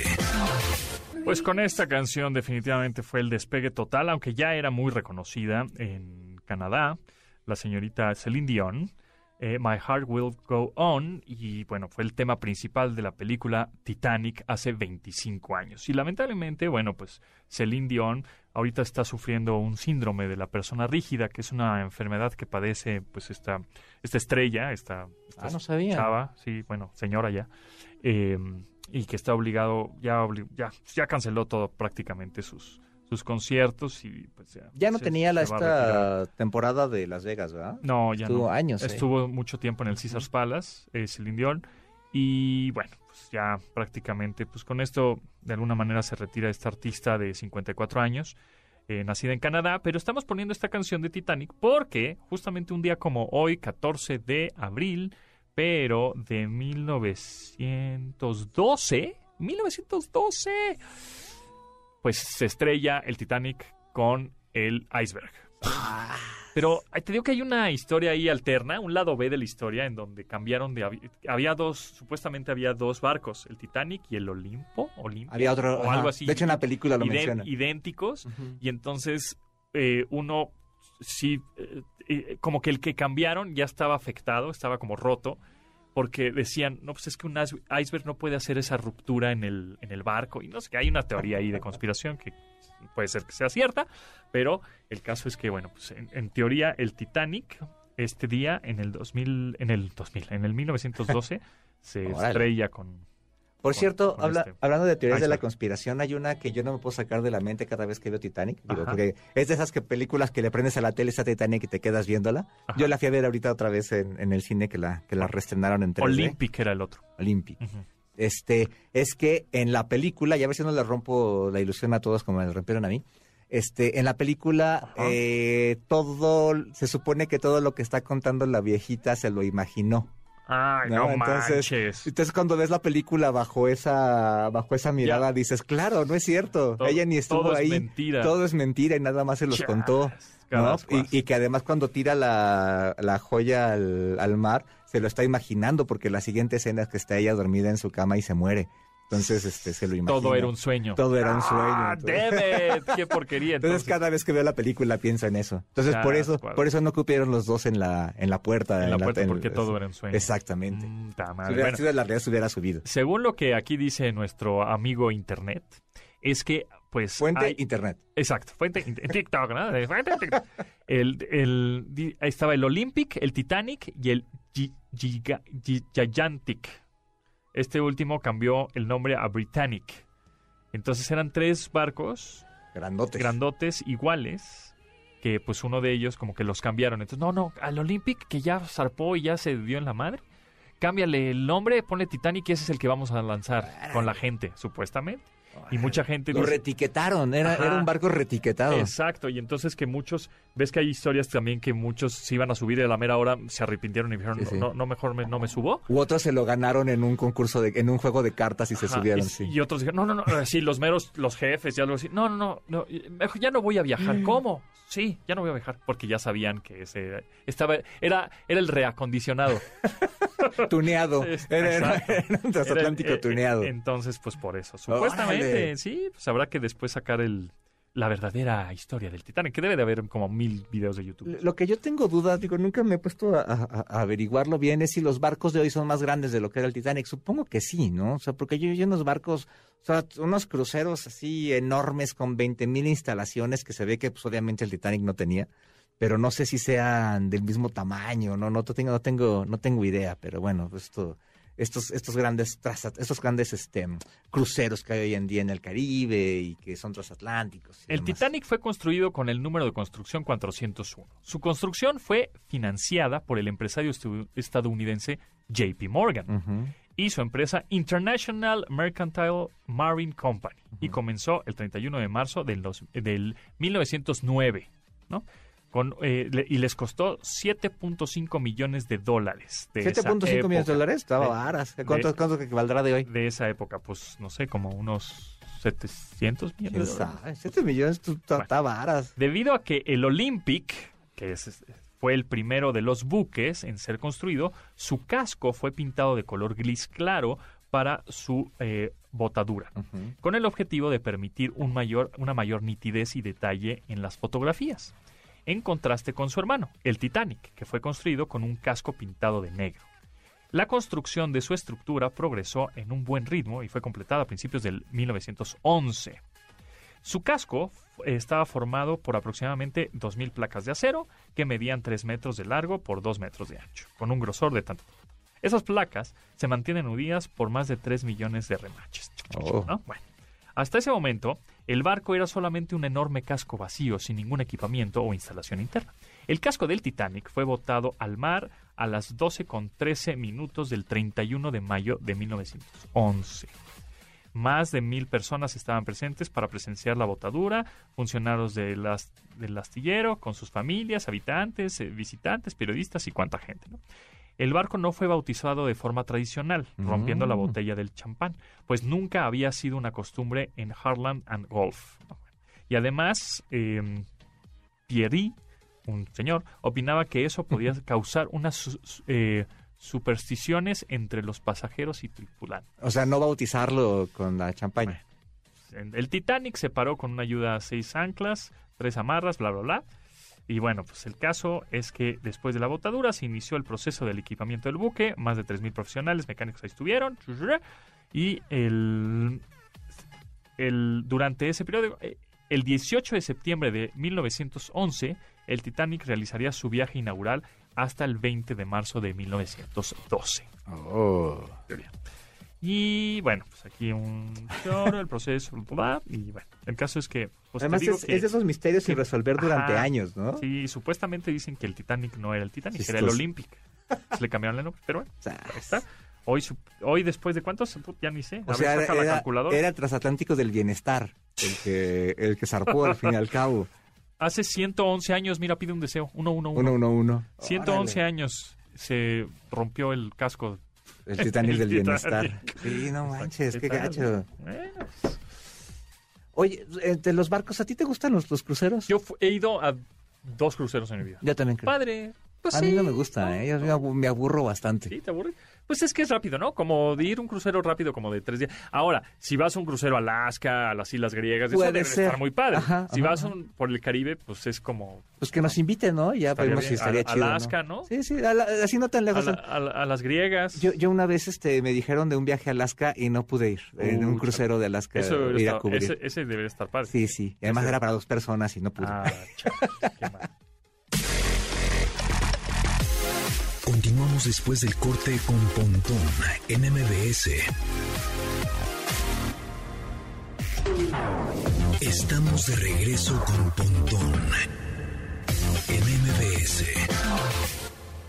[SPEAKER 2] Pues con esta canción definitivamente fue el despegue total, aunque ya era muy reconocida en Canadá, la señorita Celine Dion, eh, My Heart Will Go On, y bueno, fue el tema principal de la película Titanic hace 25 años. Y lamentablemente, bueno, pues Celine Dion ahorita está sufriendo un síndrome de la persona rígida, que es una enfermedad que padece pues esta, esta estrella, esta, esta
[SPEAKER 3] Ah, no sabía.
[SPEAKER 2] chava, sí, bueno, señora ya, eh, y que está obligado, ya, ya, ya canceló todo prácticamente sus, sus conciertos y pues ya.
[SPEAKER 3] Ya no
[SPEAKER 2] se-
[SPEAKER 3] tenía la, esta temporada de Las Vegas, ¿verdad?
[SPEAKER 2] No, ya
[SPEAKER 3] Estuvo
[SPEAKER 2] no.
[SPEAKER 3] años. ¿eh?
[SPEAKER 2] Estuvo mucho tiempo en el Caesars Palace, eh, Celine Dion, y bueno, pues ya prácticamente, pues con esto de alguna manera se retira esta artista de 54 años. eh, nacida en Canadá, pero estamos poniendo esta canción de Titanic porque justamente un día como hoy, 14 de abril, pero de 1912, 1912, pues se estrella el Titanic con el iceberg. Pero te digo que hay una historia ahí alterna, un lado B de la historia, en donde cambiaron de... Había dos, supuestamente había dos barcos, el Titanic y el Olimpo, Olimpo
[SPEAKER 3] Había otro.
[SPEAKER 2] o
[SPEAKER 3] ajá.
[SPEAKER 2] algo así.
[SPEAKER 3] De hecho, en la película lo
[SPEAKER 2] idén-
[SPEAKER 3] menciona.
[SPEAKER 2] idénticos, y entonces eh, uno sí, eh, eh, como que el que cambiaron ya estaba afectado, estaba como roto, porque decían, no, pues es que un ice- iceberg no puede hacer esa ruptura en el, en el barco, y no sé, hay una teoría ahí de conspiración que puede ser que sea cierta, pero el caso es que, bueno, pues en, en teoría el Titanic, este día, en el 2000, en el 2000, en el 1912, se estrella con...
[SPEAKER 3] Por
[SPEAKER 2] con-
[SPEAKER 3] cierto,
[SPEAKER 2] con
[SPEAKER 3] habla-
[SPEAKER 2] este
[SPEAKER 3] hablando de teorías de la conspiración, hay una que yo no me puedo sacar de la mente cada vez que veo Titanic. Digo, porque es de esas que películas que le prendes a la tele esa Titanic y te quedas viéndola.
[SPEAKER 2] Ajá.
[SPEAKER 3] Yo la fui a ver ahorita otra vez en, en el cine que la, que la reestrenaron en 3D.
[SPEAKER 2] Olympic era el otro.
[SPEAKER 3] Olympic. Este, es que en la película, ya a ver si no le rompo la ilusión a todos como me rompieron a mí. Este, en la película, eh, todo, se supone que todo lo que está contando la viejita se lo imaginó.
[SPEAKER 2] Ay,
[SPEAKER 3] No,
[SPEAKER 2] no,
[SPEAKER 3] entonces-
[SPEAKER 2] manches.
[SPEAKER 3] Entonces cuando ves la película bajo esa, bajo esa mirada, dices, claro, no es cierto.
[SPEAKER 2] Todo-
[SPEAKER 3] Ella ni estuvo
[SPEAKER 2] todo es
[SPEAKER 3] ahí.
[SPEAKER 2] mentira.
[SPEAKER 3] Todo es mentira y nada más se los
[SPEAKER 2] Chas,
[SPEAKER 3] contó. Y, y que además cuando tira la, la joya al, al mar, se lo está imaginando porque la siguiente escena es que está ella dormida en su cama y se muere. Entonces, este, se lo imagina.
[SPEAKER 2] Todo era un sueño.
[SPEAKER 3] Todo era un sueño.
[SPEAKER 2] Ah,
[SPEAKER 3] entonces-
[SPEAKER 2] damn it, qué porquería.
[SPEAKER 3] Entonces,
[SPEAKER 2] Entonces,
[SPEAKER 3] cada vez que veo la película pienso en eso. Entonces por eso, por eso no cupieron los dos en la, en la puerta.
[SPEAKER 2] en la puerta
[SPEAKER 3] en-
[SPEAKER 2] porque todo era un sueño.
[SPEAKER 3] Exactamente.
[SPEAKER 2] Mm,
[SPEAKER 3] Si hubiera
[SPEAKER 2] Bueno,
[SPEAKER 3] sido la realidad se hubiera subido.
[SPEAKER 2] según lo que aquí dice nuestro amigo Internet, es que, pues.
[SPEAKER 3] Fuente
[SPEAKER 2] hay-
[SPEAKER 3] internet.
[SPEAKER 2] Exacto, fuente en TikTok, ¿no? Fuente en TikTok. El, el, ahí estaba el Olympic, el Titanic y el Gi- Giga- Gi- Gigantic. Este último cambió el nombre a Britannic. Entonces eran tres barcos
[SPEAKER 3] Grandotes.
[SPEAKER 2] grandotes iguales que pues uno de ellos como que los cambiaron. Entonces, no, no, al Olympic que ya zarpó y ya se dio en la madre, cámbiale el nombre, ponle Titanic y ese es el que vamos a lanzar con la gente, supuestamente. Y mucha gente
[SPEAKER 3] Lo
[SPEAKER 2] dice-
[SPEAKER 3] retiquetaron, era,
[SPEAKER 2] Ajá.
[SPEAKER 3] era un barco retiquetado.
[SPEAKER 2] Exacto, y entonces que muchos, ves que hay historias también que muchos se iban a subir y a la mera hora se arrepintieron y dijeron,
[SPEAKER 3] Sí, sí.
[SPEAKER 2] no, no, mejor me- no me subo.
[SPEAKER 3] U otros se lo ganaron en un concurso, de, en un juego de cartas y se subieron,
[SPEAKER 2] y,
[SPEAKER 3] sí.
[SPEAKER 2] y otros dijeron, no, no, no, eh, sí, los meros, los jefes y algo así, no, no, no, ya no voy a
[SPEAKER 3] Mm.
[SPEAKER 2] viajar. ¿Cómo? Sí, ya no voy a viajar, porque ya sabían que ese estaba, era, era el reacondicionado.
[SPEAKER 3] Tuneado. Era, era- un transatlántico
[SPEAKER 2] eh, eh,
[SPEAKER 3] tuneado.
[SPEAKER 2] Entonces, pues por eso. Supuestamente, Sí, pues habrá que después sacar el, la verdadera historia del Titanic, que debe de haber como mil videos de YouTube.
[SPEAKER 3] Lo que yo tengo dudas, digo, nunca me he puesto a, a- a averiguarlo bien, es si los barcos de hoy son más grandes de lo que era el Titanic. Supongo que sí, ¿no? O sea, porque yo vi unos barcos, o sea, unos cruceros así enormes con 20 mil instalaciones que se ve que pues, obviamente el Titanic no tenía, pero no sé si sean del mismo tamaño, no, no tengo, no tengo, no tengo idea, pero bueno, pues esto, estos, estos grandes, estos grandes, este, cruceros que hay hoy en día en el Caribe y que son transatlánticos.
[SPEAKER 2] El
[SPEAKER 3] demás.
[SPEAKER 2] Titanic fue construido con el número de construcción 401. Su construcción fue financiada por el empresario estadounidense JP Morgan y su empresa International Mercantile Marine Company y comenzó el 31 de marzo del, dos- del 1909, ¿no? Con, eh, le- y les costó 7.5 millones de dólares. de esa
[SPEAKER 3] 7.5 millones de dólares, estaba varas. ¿Cuánto,
[SPEAKER 2] de-
[SPEAKER 3] cuánto que valdrá de hoy?
[SPEAKER 2] De esa época, pues no sé, como unos 700 millones
[SPEAKER 3] ¿Quién
[SPEAKER 2] de dólares.
[SPEAKER 3] sabe? 7 millones, tú, tú-
[SPEAKER 2] Bueno.
[SPEAKER 3] está varas.
[SPEAKER 2] Debido a que el Olympic, que es- fue el primero de los buques en ser construido, su casco fue pintado de color gris claro para su eh, botadura, con el objetivo de permitir un mayor, una mayor nitidez y detalle en las fotografías, en contraste con su hermano, el Titanic, que fue construido con un casco pintado de negro. La construcción de su estructura progresó en un buen ritmo y fue completada a principios del 1911. Su casco estaba formado por aproximadamente 2.000 placas de acero que medían 3 metros de largo por 2 metros de ancho, con un grosor de tanto. Esas placas se mantienen unidas por más de 3 millones de remaches.
[SPEAKER 3] Oh.
[SPEAKER 2] ¿no? Bueno, hasta ese momento, el barco era solamente un enorme casco vacío sin ningún equipamiento o instalación interna. El casco del Titanic fue botado al mar a las 12 con 13 minutos del 31 de mayo de 1911. Más de mil personas estaban presentes para presenciar la botadura, funcionarios de las, del astillero, con sus familias, habitantes, eh, visitantes, periodistas y cuánta gente. ¿no? El barco no fue bautizado de forma tradicional, rompiendo la
[SPEAKER 3] Mm.
[SPEAKER 2] botella del champán, pues nunca había sido una costumbre en Harland and Golf. Y además, eh, Thierry, un señor, opinaba que eso podía causar unas eh, supersticiones entre los pasajeros y tripulantes.
[SPEAKER 3] O sea, no bautizarlo con la champaña.
[SPEAKER 2] El Titanic se paró con una ayuda a seis anclas, tres amarras, bla, bla, bla. Y bueno, pues el caso es que después de la botadura se inició el proceso del equipamiento del buque. Más de 3.000 profesionales mecánicos ahí estuvieron. Y el, el, durante ese periodo, eh, el 18 de septiembre de 1911, el Titanic realizaría su viaje inaugural hasta el 20 de marzo de 1912.
[SPEAKER 3] Oh.
[SPEAKER 2] Y bueno, pues aquí un el proceso, y bueno, el caso es que... pues,
[SPEAKER 3] Además, es,
[SPEAKER 2] que-
[SPEAKER 3] es de esos misterios sin resolver durante
[SPEAKER 2] Ajá.
[SPEAKER 3] años, ¿no?
[SPEAKER 2] Sí, supuestamente dicen que el Titanic no era el Titanic, era el. Olympic. Se le cambiaron el nombre, pero bueno, ahí está. Hoy, su- hoy después de cuántos, ya ni sé.
[SPEAKER 3] O sea,
[SPEAKER 2] saca la
[SPEAKER 3] era,
[SPEAKER 2] calculadora.
[SPEAKER 3] era el transatlántico del bienestar, el que, el que zarpó al fin y al cabo.
[SPEAKER 2] Hace 111 años, mira, pide un deseo. Uno, uno, uno.
[SPEAKER 3] Uno, uno, uno.
[SPEAKER 2] 111
[SPEAKER 3] Órale.
[SPEAKER 2] años se rompió el casco.
[SPEAKER 3] El Titanic
[SPEAKER 2] El
[SPEAKER 3] del
[SPEAKER 2] Titanic.
[SPEAKER 3] bienestar. Sí, no manches, qué gacho.
[SPEAKER 2] Bueno,
[SPEAKER 3] Oye, entre los barcos, ¿a ti te gustan los, los cruceros?
[SPEAKER 2] yo he ido a dos cruceros en mi vida.
[SPEAKER 3] Yo también creo.
[SPEAKER 2] Padre. Pues
[SPEAKER 3] a mí
[SPEAKER 2] sí,
[SPEAKER 3] no me gusta, ¿eh? Yo me abu- me aburro bastante.
[SPEAKER 2] Sí, te aburre. Pues es que es rápido, ¿no? Como de ir un crucero rápido, como de tres días. Ahora, si vas a un crucero a Alaska, a las Islas Griegas, eso
[SPEAKER 3] Puede
[SPEAKER 2] debe
[SPEAKER 3] ser.
[SPEAKER 2] estar muy padre.
[SPEAKER 3] Ajá,
[SPEAKER 2] si
[SPEAKER 3] ajá,
[SPEAKER 2] vas
[SPEAKER 3] ajá.
[SPEAKER 2] un- por el Caribe, pues es como
[SPEAKER 3] Pues que nos inviten, ¿no? Ya
[SPEAKER 2] Estaría
[SPEAKER 3] vemos si estaría
[SPEAKER 2] A-
[SPEAKER 3] chido.
[SPEAKER 2] Alaska, ¿no?
[SPEAKER 3] Sí, sí, a la- así no tan
[SPEAKER 2] a,
[SPEAKER 3] lejos.
[SPEAKER 2] la- a la- a las griegas.
[SPEAKER 3] Yo, yo una vez este, me dijeron de un viaje a Alaska y no pude ir. en un crucero de Alaska
[SPEAKER 2] eso debería
[SPEAKER 3] ir a
[SPEAKER 2] estar-
[SPEAKER 3] cubrir.
[SPEAKER 2] ese, ese debería estar padre.
[SPEAKER 3] Sí, sí. Y además
[SPEAKER 2] Ese-
[SPEAKER 3] era para dos personas y no pude.
[SPEAKER 2] Ah, chale, qué mal.
[SPEAKER 1] Continuamos después del corte con Pontón en MBS. Estamos de regreso con Pontón en MBS.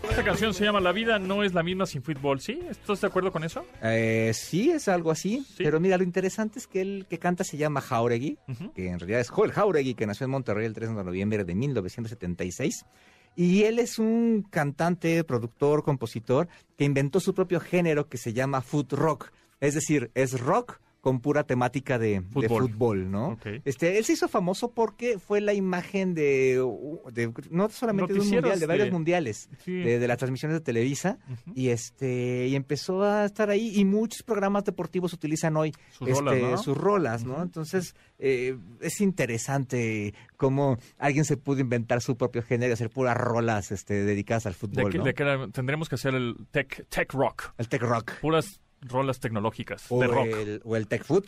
[SPEAKER 2] Esta canción se llama La vida no es la misma sin fútbol, ¿sí? ¿Estás de acuerdo con eso?
[SPEAKER 3] Eh, sí, es algo así.
[SPEAKER 2] Sí.
[SPEAKER 3] Pero mira, lo interesante es que el que canta se llama Jauregui, que en realidad es Joel Jauregui, que nació en Monterrey el 3 de noviembre de 1976. Y él es un cantante, productor, compositor, que inventó su propio género que se llama food rock. Es decir, es rock con pura temática de de
[SPEAKER 2] Fútbol.
[SPEAKER 3] ¿no? Este, él se hizo famoso porque fue la imagen de, de- no solamente de un mundial, de varios
[SPEAKER 2] de-
[SPEAKER 3] mundiales,
[SPEAKER 2] Sí.
[SPEAKER 3] de, las transmisiones de Televisa, y este y empezó a estar ahí y muchos programas deportivos utilizan hoy
[SPEAKER 2] Sus
[SPEAKER 3] este,
[SPEAKER 2] rolas, ¿no?
[SPEAKER 3] sus rolas. Entonces eh, es interesante cómo alguien se pudo inventar su propio género y hacer puras rolas este, dedicadas al fútbol,
[SPEAKER 2] que-
[SPEAKER 3] ¿no?
[SPEAKER 2] de que tendremos que hacer el tech, tech rock.
[SPEAKER 3] El tech rock
[SPEAKER 2] Puras rolas tecnológicas
[SPEAKER 3] o
[SPEAKER 2] de rock.
[SPEAKER 3] el, o el tech food,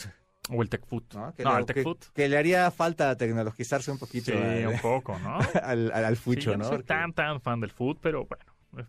[SPEAKER 2] O el tech food.
[SPEAKER 3] ¿no? Que,
[SPEAKER 2] no,
[SPEAKER 3] le,
[SPEAKER 2] el tech
[SPEAKER 3] que-
[SPEAKER 2] food.
[SPEAKER 3] que le haría falta tecnologizarse un poquito
[SPEAKER 2] Sí,
[SPEAKER 3] al,
[SPEAKER 2] un poco, ¿no?
[SPEAKER 3] al, al- al
[SPEAKER 2] Sí,
[SPEAKER 3] fucho,
[SPEAKER 2] yo
[SPEAKER 3] ¿no?
[SPEAKER 2] no soy
[SPEAKER 3] Porque-
[SPEAKER 2] tan, tan fan del fútbol, pero bueno.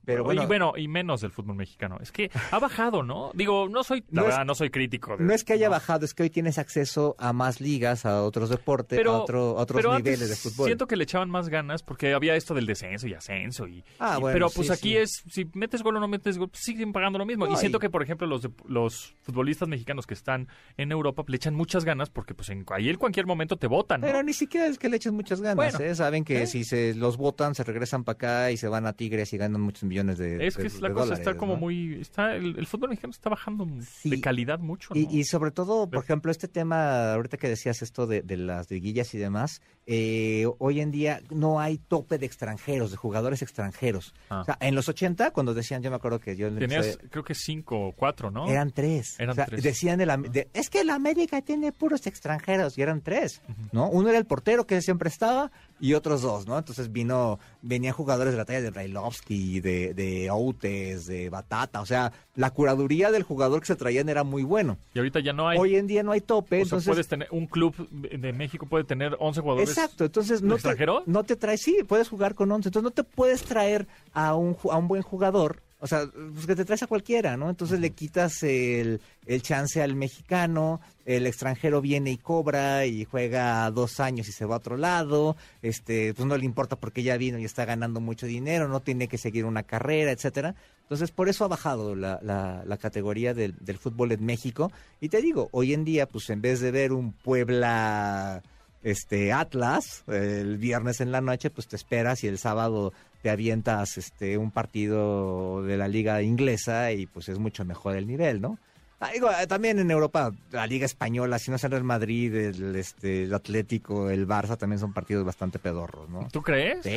[SPEAKER 3] Pero
[SPEAKER 2] y
[SPEAKER 3] bueno.
[SPEAKER 2] bueno, y menos del fútbol mexicano. Es que ha bajado, ¿no? Digo, no soy, la
[SPEAKER 3] No es-
[SPEAKER 2] verdad, no soy crítico. de-
[SPEAKER 3] No es que haya
[SPEAKER 2] no.
[SPEAKER 3] bajado, es que hoy tienes acceso a más ligas, a otros deportes,
[SPEAKER 2] Pero-
[SPEAKER 3] a, otro- a otros
[SPEAKER 2] pero
[SPEAKER 3] niveles
[SPEAKER 2] antes
[SPEAKER 3] de fútbol.
[SPEAKER 2] Siento que le echaban más ganas porque había esto del descenso y ascenso. Y,
[SPEAKER 3] Ah,
[SPEAKER 2] y-
[SPEAKER 3] bueno,
[SPEAKER 2] pero
[SPEAKER 3] sí,
[SPEAKER 2] pues aquí
[SPEAKER 3] sí.
[SPEAKER 2] es, si metes gol o no metes gol, pues siguen pagando lo mismo.
[SPEAKER 3] No,
[SPEAKER 2] y siento
[SPEAKER 3] y-
[SPEAKER 2] que, por ejemplo, los, los futbolistas mexicanos que están en Europa le echan muchas ganas porque pues en, ahí en cualquier momento te votan.
[SPEAKER 3] Pero ni siquiera es que le echen muchas ganas,
[SPEAKER 2] Bueno,
[SPEAKER 3] ¿eh? Saben que
[SPEAKER 2] ¿eh?
[SPEAKER 3] si se los votan, se regresan para acá y se van a Tigres y ganan muchos millones de
[SPEAKER 2] es que
[SPEAKER 3] de-
[SPEAKER 2] es la cosa
[SPEAKER 3] dólares,
[SPEAKER 2] está como
[SPEAKER 3] ¿no?
[SPEAKER 2] muy... está El, el fútbol mexicano está bajando
[SPEAKER 3] Sí.
[SPEAKER 2] de calidad mucho. ¿no?
[SPEAKER 3] Y, y sobre todo, por ejemplo, este tema, ahorita que decías esto de, de las liguillas y demás, eh, hoy en día no hay tope de extranjeros, de jugadores extranjeros.
[SPEAKER 2] Ah.
[SPEAKER 3] O sea, en los 80, cuando decían, yo me acuerdo que yo...
[SPEAKER 2] Tenías, creo que cinco o cuatro, ¿no?
[SPEAKER 3] Eran tres.
[SPEAKER 2] Eran
[SPEAKER 3] O sea,
[SPEAKER 2] tres.
[SPEAKER 3] Decían, Am- de- es que el América tiene puros extranjeros, y eran tres, ¿no? Uno era el portero que siempre estaba, y otros dos, ¿no? Entonces vino, venían jugadores de la talla de Brailovsky, de, de Outes, de Batata, o sea, la curaduría del jugador que se traían era muy bueno.
[SPEAKER 2] Y ahorita ya no hay.
[SPEAKER 3] Hoy en día no hay tope,
[SPEAKER 2] o sea,
[SPEAKER 3] entonces...
[SPEAKER 2] puedes tener... Un club de México puede tener 11 jugadores.
[SPEAKER 3] Exacto, entonces no te, no te traes, sí, puedes jugar con 11, entonces no te puedes traer a un, a un buen jugador O sea, pues que te traes a cualquiera, ¿no? Entonces le quitas el, el chance al mexicano, el extranjero viene y cobra y juega dos años y se va a otro lado, este, pues no le importa porque ya vino y está ganando mucho dinero, no tiene que seguir una carrera, etcétera. Entonces, por eso ha bajado la, la, la categoría del, del fútbol en México. Y te digo, hoy en día, pues en vez de ver un Puebla este Atlas el viernes en la noche, pues te esperas y el sábado te avientas este un partido de la liga inglesa y pues es mucho mejor el nivel, ¿no? Ah, digo, eh, también en Europa, la Liga Española, si no es el Madrid, el, este, el Atlético, el Barça, también son partidos bastante pedorros, ¿no?
[SPEAKER 2] ¿Tú crees?
[SPEAKER 3] Sí,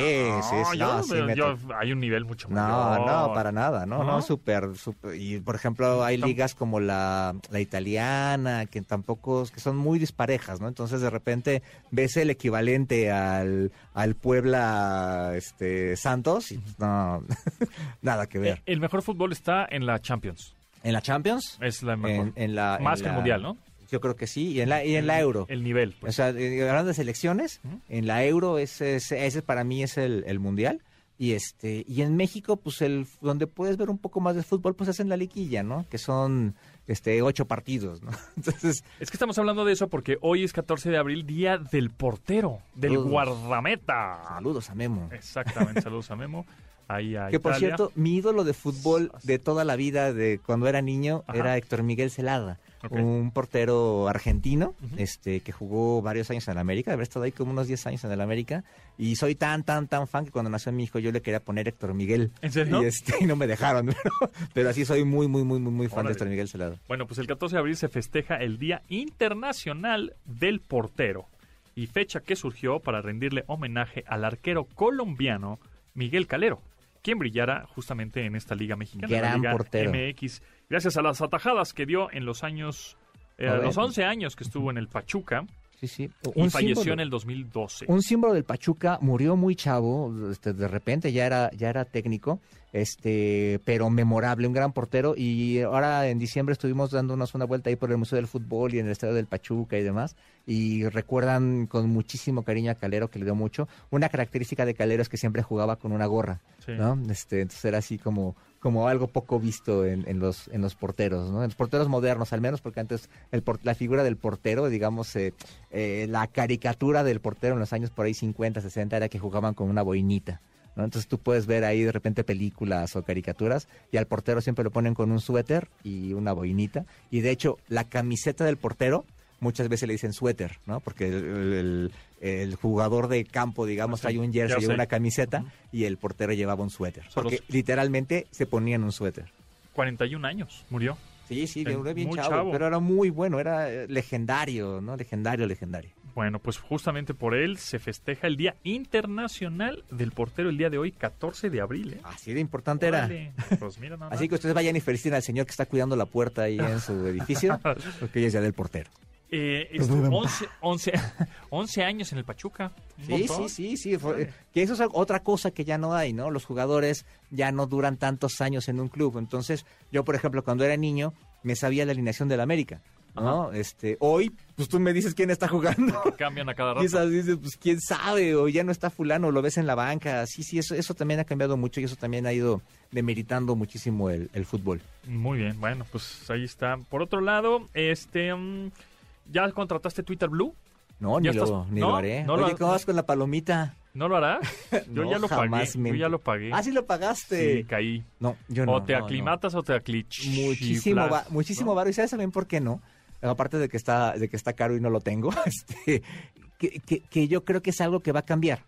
[SPEAKER 3] sí, sí,
[SPEAKER 2] yo,
[SPEAKER 3] no, sí,
[SPEAKER 2] yo-
[SPEAKER 3] me
[SPEAKER 2] yo-
[SPEAKER 3] to-
[SPEAKER 2] hay un nivel mucho
[SPEAKER 3] No,
[SPEAKER 2] mayor.
[SPEAKER 3] no, para nada, no, no,
[SPEAKER 2] ¿No?
[SPEAKER 3] súper, súper. Y por ejemplo, hay ligas como la, la italiana, que tampoco, que son muy disparejas, ¿no? Entonces de repente ves el equivalente al, al Puebla, este, Santos, y pues, no, nada que
[SPEAKER 2] Eh,
[SPEAKER 3] ver.
[SPEAKER 2] El mejor fútbol está en la Champions.
[SPEAKER 3] En la Champions,
[SPEAKER 2] Es la mejor.
[SPEAKER 3] en, en la, en
[SPEAKER 2] Más que el Mundial, ¿no?
[SPEAKER 3] Yo creo que sí, y en la, y en la Euro.
[SPEAKER 2] El nivel.
[SPEAKER 3] O
[SPEAKER 2] pues.
[SPEAKER 3] sea, eh, hablando de selecciones, en la Euro ese, es- ese para mí es el, el mundial. Y este y en México, pues el donde puedes ver un poco más de fútbol, pues es en la liguilla, ¿no? Que son este ocho partidos, ¿no? Entonces,
[SPEAKER 2] Es que estamos hablando de eso porque hoy es 14 de abril, día del portero, del
[SPEAKER 3] Saludos.
[SPEAKER 2] guardameta.
[SPEAKER 3] saludos a Memo.
[SPEAKER 2] Exactamente, saludos a Memo. Ahí a
[SPEAKER 3] Que por cierto, mi ídolo de fútbol de toda la vida, de cuando era niño,
[SPEAKER 2] Ajá.
[SPEAKER 3] era Héctor Miguel Celada, un portero argentino, este, que jugó varios años en el América, haber estado ahí como unos 10 años en el América, y soy tan, tan, tan fan que cuando nació mi hijo yo le quería poner Héctor Miguel.
[SPEAKER 2] ¿En serio?
[SPEAKER 3] Y, este, y no me dejaron, pero, pero así soy muy, muy, muy, muy, muy fan
[SPEAKER 2] Órale.
[SPEAKER 3] de Héctor Miguel Celada.
[SPEAKER 2] Bueno, pues el 14 de abril se festeja el Día Internacional del Portero y fecha que surgió para rendirle homenaje al arquero colombiano Miguel Calero, quien brillara justamente en esta liga mexicana, la
[SPEAKER 3] Gran
[SPEAKER 2] Liga
[SPEAKER 3] portero.
[SPEAKER 2] MX, gracias a las atajadas que dio en los años, eh, los 11 años que estuvo en el Pachuca
[SPEAKER 3] Sí, sí.
[SPEAKER 2] y falleció
[SPEAKER 3] símbolo.
[SPEAKER 2] en el 2012.
[SPEAKER 3] Un símbolo del Pachuca murió muy chavo, este, de repente ya era, ya era técnico, este, pero memorable, un gran portero. Y ahora en diciembre estuvimos dándonos una vuelta ahí por el Museo del Fútbol y en el Estadio del Pachuca y demás. Y recuerdan con muchísimo cariño a Calero, que le dio mucho. Una característica de Calero es que siempre jugaba con una gorra,
[SPEAKER 2] Sí.
[SPEAKER 3] ¿no? Este, entonces era así como, como algo poco visto en, en los, en los porteros, ¿no? En los porteros modernos, al menos, porque antes el la figura del portero, digamos, eh, eh, la caricatura del portero en los años por ahí 50, 60 era que jugaban con una boinita. ¿No? Entonces tú puedes ver ahí de repente películas o caricaturas y al portero siempre lo ponen con un suéter y una boinita. Y de hecho, la camiseta del portero muchas veces le dicen suéter, ¿no? Porque el, el- el jugador de campo, digamos,
[SPEAKER 2] Sí,
[SPEAKER 3] trae un jersey y una camiseta y el portero llevaba un suéter. Porque literalmente se ponían un suéter.
[SPEAKER 2] 41 años murió.
[SPEAKER 3] Sí, sí,
[SPEAKER 2] Eh,
[SPEAKER 3] bien, chavo,
[SPEAKER 2] chavo.
[SPEAKER 3] pero era muy bueno, era eh, legendario, ¿no? Legendario, legendario.
[SPEAKER 2] Bueno, pues justamente por él se festeja el Día Internacional del Portero el día de hoy, 14 de abril. ¿eh?
[SPEAKER 3] Así de importante era.
[SPEAKER 2] Pues mira nada
[SPEAKER 3] Así que ustedes vayan y feliciten al señor que está cuidando la puerta ahí en su edificio, porque ella es ya del portero.
[SPEAKER 2] Eh, estuvo
[SPEAKER 3] vemos.
[SPEAKER 2] 11, 11, 11 años en el Pachuca.
[SPEAKER 3] Sí, sí, sí, sí. que eso es otra cosa que ya no hay, ¿no? Los jugadores ya no duran tantos años en un club. Entonces, yo, por ejemplo, cuando era niño, me sabía la alineación del América, ¿no? Este, hoy, pues tú me dices quién está jugando.
[SPEAKER 2] Cambian a cada rato.
[SPEAKER 3] esas dices, pues quién sabe, o ya no está fulano, lo ves en la banca. Sí, sí, eso, eso también ha cambiado mucho y eso también ha ido demeritando muchísimo el, el fútbol.
[SPEAKER 2] Muy bien, bueno, pues ahí está. Por otro lado, este, mm, ¿ya contrataste Twitter Blue?
[SPEAKER 3] No, ni, lo, ni
[SPEAKER 2] ¿no?
[SPEAKER 3] lo haré.
[SPEAKER 2] no lo
[SPEAKER 3] Oye,
[SPEAKER 2] ha-
[SPEAKER 3] ¿cómo vas con la palomita?
[SPEAKER 2] ¿No lo harás? Yo
[SPEAKER 3] No,
[SPEAKER 2] ya lo pagué.
[SPEAKER 3] jamás
[SPEAKER 2] Yo ya lo pagué.
[SPEAKER 3] Ah, sí lo pagaste.
[SPEAKER 2] Sí, caí.
[SPEAKER 3] No, yo no.
[SPEAKER 2] o te aclimatas o te aclichiflas.
[SPEAKER 3] Muchísimo, va- muchísimo varo. ¿Y sabes también por qué no? Aparte de que está, de que está caro y no lo tengo, este, que, que- que yo creo que es algo que va a cambiar.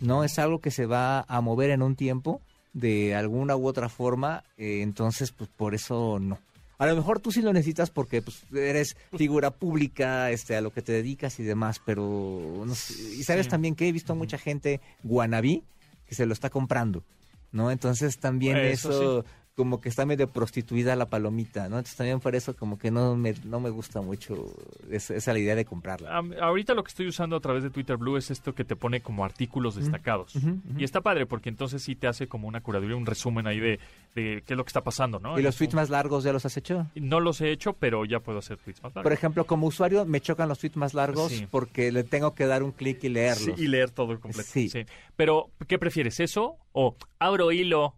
[SPEAKER 3] No es algo que se va a mover en un tiempo de alguna u otra forma. eh, entonces, pues por eso no. A lo mejor tú sí lo necesitas porque pues, eres figura pública, este, a lo que te dedicas y demás, pero no sé. y sabes
[SPEAKER 2] Sí.
[SPEAKER 3] también que he visto mucha gente guanabí que se lo está comprando, ¿no? Entonces también
[SPEAKER 2] Eso
[SPEAKER 3] eso, como que está medio prostituida la palomita, ¿no? Entonces también por eso como que no me, no me gusta mucho esa, esa la idea de comprarla.
[SPEAKER 2] Ahorita lo que estoy usando a través de Twitter Blue es esto que te pone como artículos destacados. Y está padre porque entonces sí te hace como una curaduría, un resumen ahí de, de qué es lo que está pasando, ¿no?
[SPEAKER 3] ¿Y los tweets más largos ya los has hecho?
[SPEAKER 2] No los he hecho, pero ya puedo hacer tweets más
[SPEAKER 3] Por
[SPEAKER 2] largos.
[SPEAKER 3] ejemplo, como usuario me chocan los tweets más largos
[SPEAKER 2] Sí.
[SPEAKER 3] porque le tengo que dar un clic y leerlos.
[SPEAKER 2] Sí, y leer todo completo.
[SPEAKER 3] Sí.
[SPEAKER 2] Sí. Pero, ¿qué prefieres, eso o abro hilo?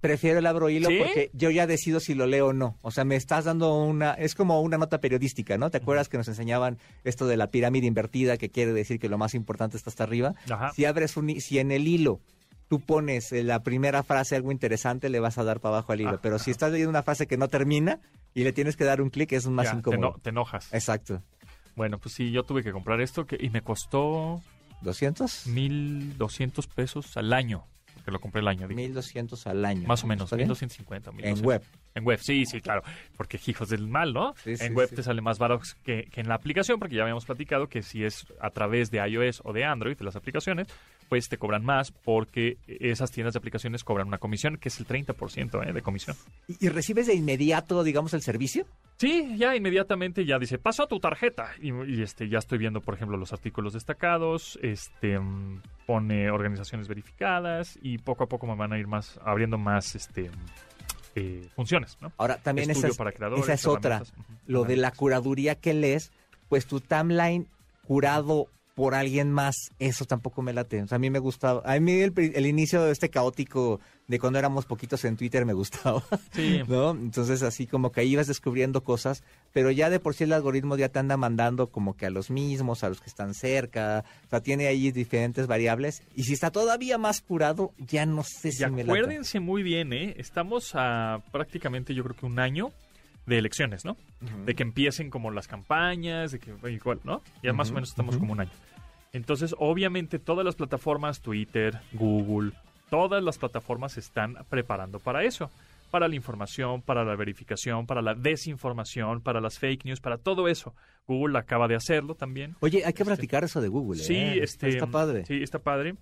[SPEAKER 3] Prefiero el abro hilo
[SPEAKER 2] ¿Sí?
[SPEAKER 3] porque yo ya decido si lo leo o no. O sea, me estás dando una... Es como una nota periodística, ¿no? ¿Te acuerdas que nos enseñaban esto de la pirámide invertida, que quiere decir que lo más importante está hasta arriba?
[SPEAKER 2] Ajá.
[SPEAKER 3] Si abres un... Si en el hilo tú pones en la primera frase algo interesante, le vas a dar para abajo al hilo.
[SPEAKER 2] Ah,
[SPEAKER 3] Pero si estás leyendo una frase que no termina y le tienes que dar un clic, es más
[SPEAKER 2] Ya, te,
[SPEAKER 3] incómodo.
[SPEAKER 2] eno- te enojas.
[SPEAKER 3] Exacto.
[SPEAKER 2] Bueno, pues sí, yo tuve que comprar esto que, y me costó
[SPEAKER 3] ¿200?
[SPEAKER 2] 1.200 pesos al año. Porque lo compré el año. digo.
[SPEAKER 3] 1200 al año.
[SPEAKER 2] Más o menos,
[SPEAKER 3] ¿Está bien?
[SPEAKER 2] 1250.
[SPEAKER 3] En
[SPEAKER 2] 1200.
[SPEAKER 3] web.
[SPEAKER 2] En web, sí, sí, claro. Porque hijos del mal, ¿no?
[SPEAKER 3] Sí, sí,
[SPEAKER 2] en web
[SPEAKER 3] sí.
[SPEAKER 2] te sale más barato que, que en la aplicación, porque ya habíamos platicado que si es a través de iOS o de Android, de las aplicaciones, pues te cobran más porque esas tiendas de aplicaciones cobran una comisión que es el 30% ¿eh? de comisión.
[SPEAKER 3] ¿Y, y recibes de inmediato, digamos, el servicio?
[SPEAKER 2] Sí, ya inmediatamente ya dice, pasó a tu tarjeta. Y, y, este, ya estoy viendo, por ejemplo, los artículos destacados, este mm, pone organizaciones verificadas y poco a poco me van a ir más abriendo más este eh, funciones, ¿no?
[SPEAKER 3] Ahora, también esa es,
[SPEAKER 2] para creadores,
[SPEAKER 3] esa es otra. Lo de la curaduría que lees, pues tu timeline curado por alguien más, eso tampoco me late. O sea, a mí me gustaba. A mí el, el inicio de este caótico de cuando éramos poquitos en Twitter me gustaba.
[SPEAKER 2] Sí.
[SPEAKER 3] ¿No? Entonces, así como que ahí ibas descubriendo cosas, pero ya de por sí el algoritmo ya te anda mandando como que a los mismos, a los que están cerca. O sea, tiene ahí diferentes variables. Y si está todavía más curado, ya no sé si
[SPEAKER 2] Y
[SPEAKER 3] me
[SPEAKER 2] acuérdense muy bien, ¿eh? Estamos a prácticamente yo creo que un año de elecciones, ¿no? De que empiecen como las campañas, de que igual, ¿no? Ya más o menos estamos como un año. Entonces, obviamente, todas las plataformas, Twitter, Google, todas las plataformas se están preparando para eso. Para la información, para la verificación, para la desinformación, para las fake news, para todo eso. Google acaba de hacerlo también.
[SPEAKER 3] Oye, hay que
[SPEAKER 2] Este-
[SPEAKER 3] platicar eso de Google.
[SPEAKER 2] Sí,
[SPEAKER 3] ¿eh?
[SPEAKER 2] este,
[SPEAKER 3] Está padre.
[SPEAKER 2] Sí, está padre.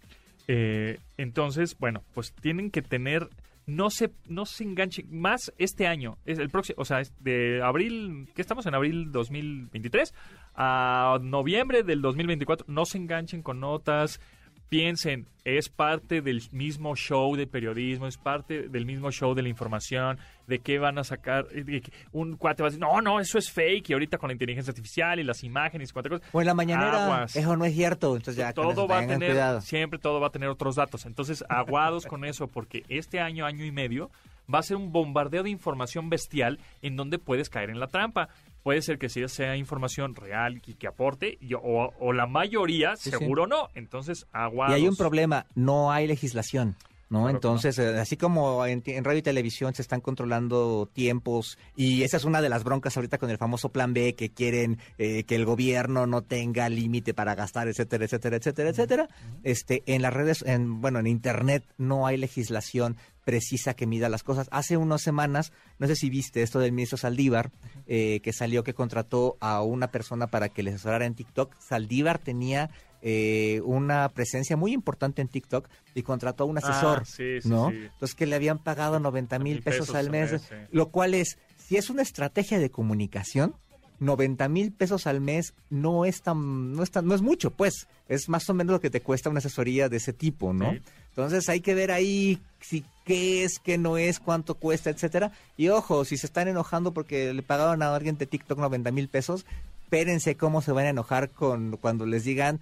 [SPEAKER 2] Eh, entonces, bueno, pues tienen que tener, no se, no se enganchen más este año, es el próximo, o sea, es de abril, ¿qué estamos en abril 2023? A noviembre del 2024, no se enganchen con notas. Piensen, es parte del mismo show de periodismo, es parte del mismo show de la información, de qué van a sacar. eh, Un cuate va a decir, no, no, eso es fake, y ahorita con la inteligencia artificial y las imágenes y cuántas cosas.
[SPEAKER 3] O en la mañanera,
[SPEAKER 2] Aguas.
[SPEAKER 3] eso no es cierto. Entonces ya
[SPEAKER 2] todo
[SPEAKER 3] eso
[SPEAKER 2] va a tener,
[SPEAKER 3] cuidado.
[SPEAKER 2] siempre todo va a tener otros datos. Entonces, aguados con eso, porque este año, año y medio, va a ser un bombardeo de información bestial en donde puedes caer en la trampa. Puede ser que sí sea información real y que aporte, y- o, o la mayoría,
[SPEAKER 3] Sí, sí.
[SPEAKER 2] seguro no. Entonces,
[SPEAKER 3] Y
[SPEAKER 2] aguados.
[SPEAKER 3] hay un problema, no hay legislación. ¿No?
[SPEAKER 2] Claro
[SPEAKER 3] Entonces, eh, así como en, radio y televisión se están controlando tiempos y esa es una de las broncas ahorita con el famoso plan B que quieren eh, que el gobierno no tenga límite para gastar, etcétera, etcétera, etcétera, etcétera. Este, en las redes, en, bueno, en internet no hay legislación precisa que mida las cosas. Hace unas semanas, no sé si viste esto del ministro Saldívar, eh, que salió que contrató a una persona para que le asesorara en TikTok. Saldívar tenía eh, una presencia muy importante en TikTok y contrató a un asesor,
[SPEAKER 2] Ah, sí, sí,
[SPEAKER 3] ¿no?
[SPEAKER 2] sí.
[SPEAKER 3] Entonces que le habían pagado 90 mil pesos, al mes, lo cual es, si es una estrategia de comunicación, 90 mil pesos al mes no es tan, no es tan, no es mucho, pues, es más o menos lo que te cuesta una asesoría de ese tipo, ¿no?
[SPEAKER 2] Sí.
[SPEAKER 3] Entonces hay que ver ahí si qué es, qué no es, cuánto cuesta, etcétera. Y ojo, si se están enojando porque le pagaron a alguien de TikTok 90 mil pesos, espérense cómo se van a enojar con cuando les digan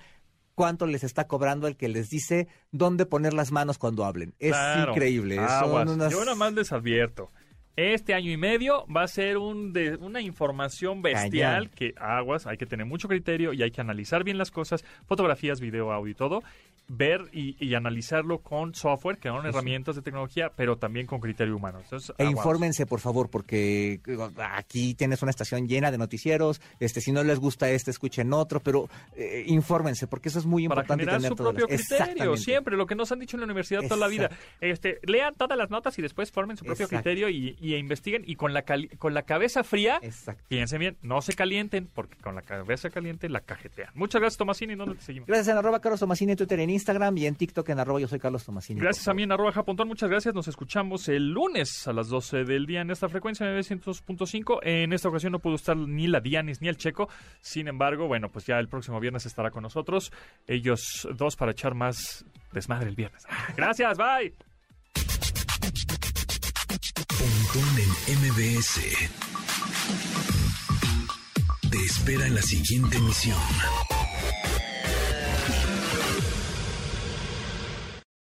[SPEAKER 3] cuánto les está cobrando el que les dice dónde poner las manos cuando hablen. Es
[SPEAKER 2] Claro.
[SPEAKER 3] increíble. son
[SPEAKER 2] Aguas.
[SPEAKER 3] unas-
[SPEAKER 2] Yo nada más les advierto. Este año y medio va a ser un de, una información bestial
[SPEAKER 3] Cañón.
[SPEAKER 2] que aguas, hay que tener mucho criterio y hay que analizar bien las cosas, fotografías, video, audio y todo, ver y, y analizarlo con software, que son herramientas de tecnología, pero también con criterio humano. Entonces,
[SPEAKER 3] E
[SPEAKER 2] aguas.
[SPEAKER 3] infórmense, por favor, porque aquí tienes una estación llena de noticieros. Este, si no les gusta este, escuchen otro, pero eh, infórmense, porque eso es muy
[SPEAKER 2] para
[SPEAKER 3] importante
[SPEAKER 2] generar
[SPEAKER 3] tener
[SPEAKER 2] su propio
[SPEAKER 3] las-
[SPEAKER 2] criterio, siempre, lo que nos han dicho en la universidad toda la vida. Este, lean todas las notas y después formen su propio
[SPEAKER 3] Exacto.
[SPEAKER 2] criterio y, y investiguen y con la, cali- con la cabeza fría
[SPEAKER 3] Exacto.
[SPEAKER 2] Piensen bien, no se calienten, porque con la cabeza caliente la cajetean. Muchas gracias, Tomasini. ¿Dónde te seguimos?
[SPEAKER 3] Gracias en arroba Carlos Tomasini Twitter, en Instagram y en TikTok en arroba yo soy Carlos Tomasini.
[SPEAKER 2] Gracias a mí en arroba Japontón. Muchas gracias. Nos escuchamos el lunes a las 12 del día en esta frecuencia 900.5. En esta ocasión no pudo estar ni la Dianis ni el Checo. Sin embargo, bueno, pues ya el próximo viernes estará con nosotros. Ellos dos para echar más desmadre el viernes. Gracias, bye.
[SPEAKER 1] Pontón en MBS. Te espera en la siguiente emisión.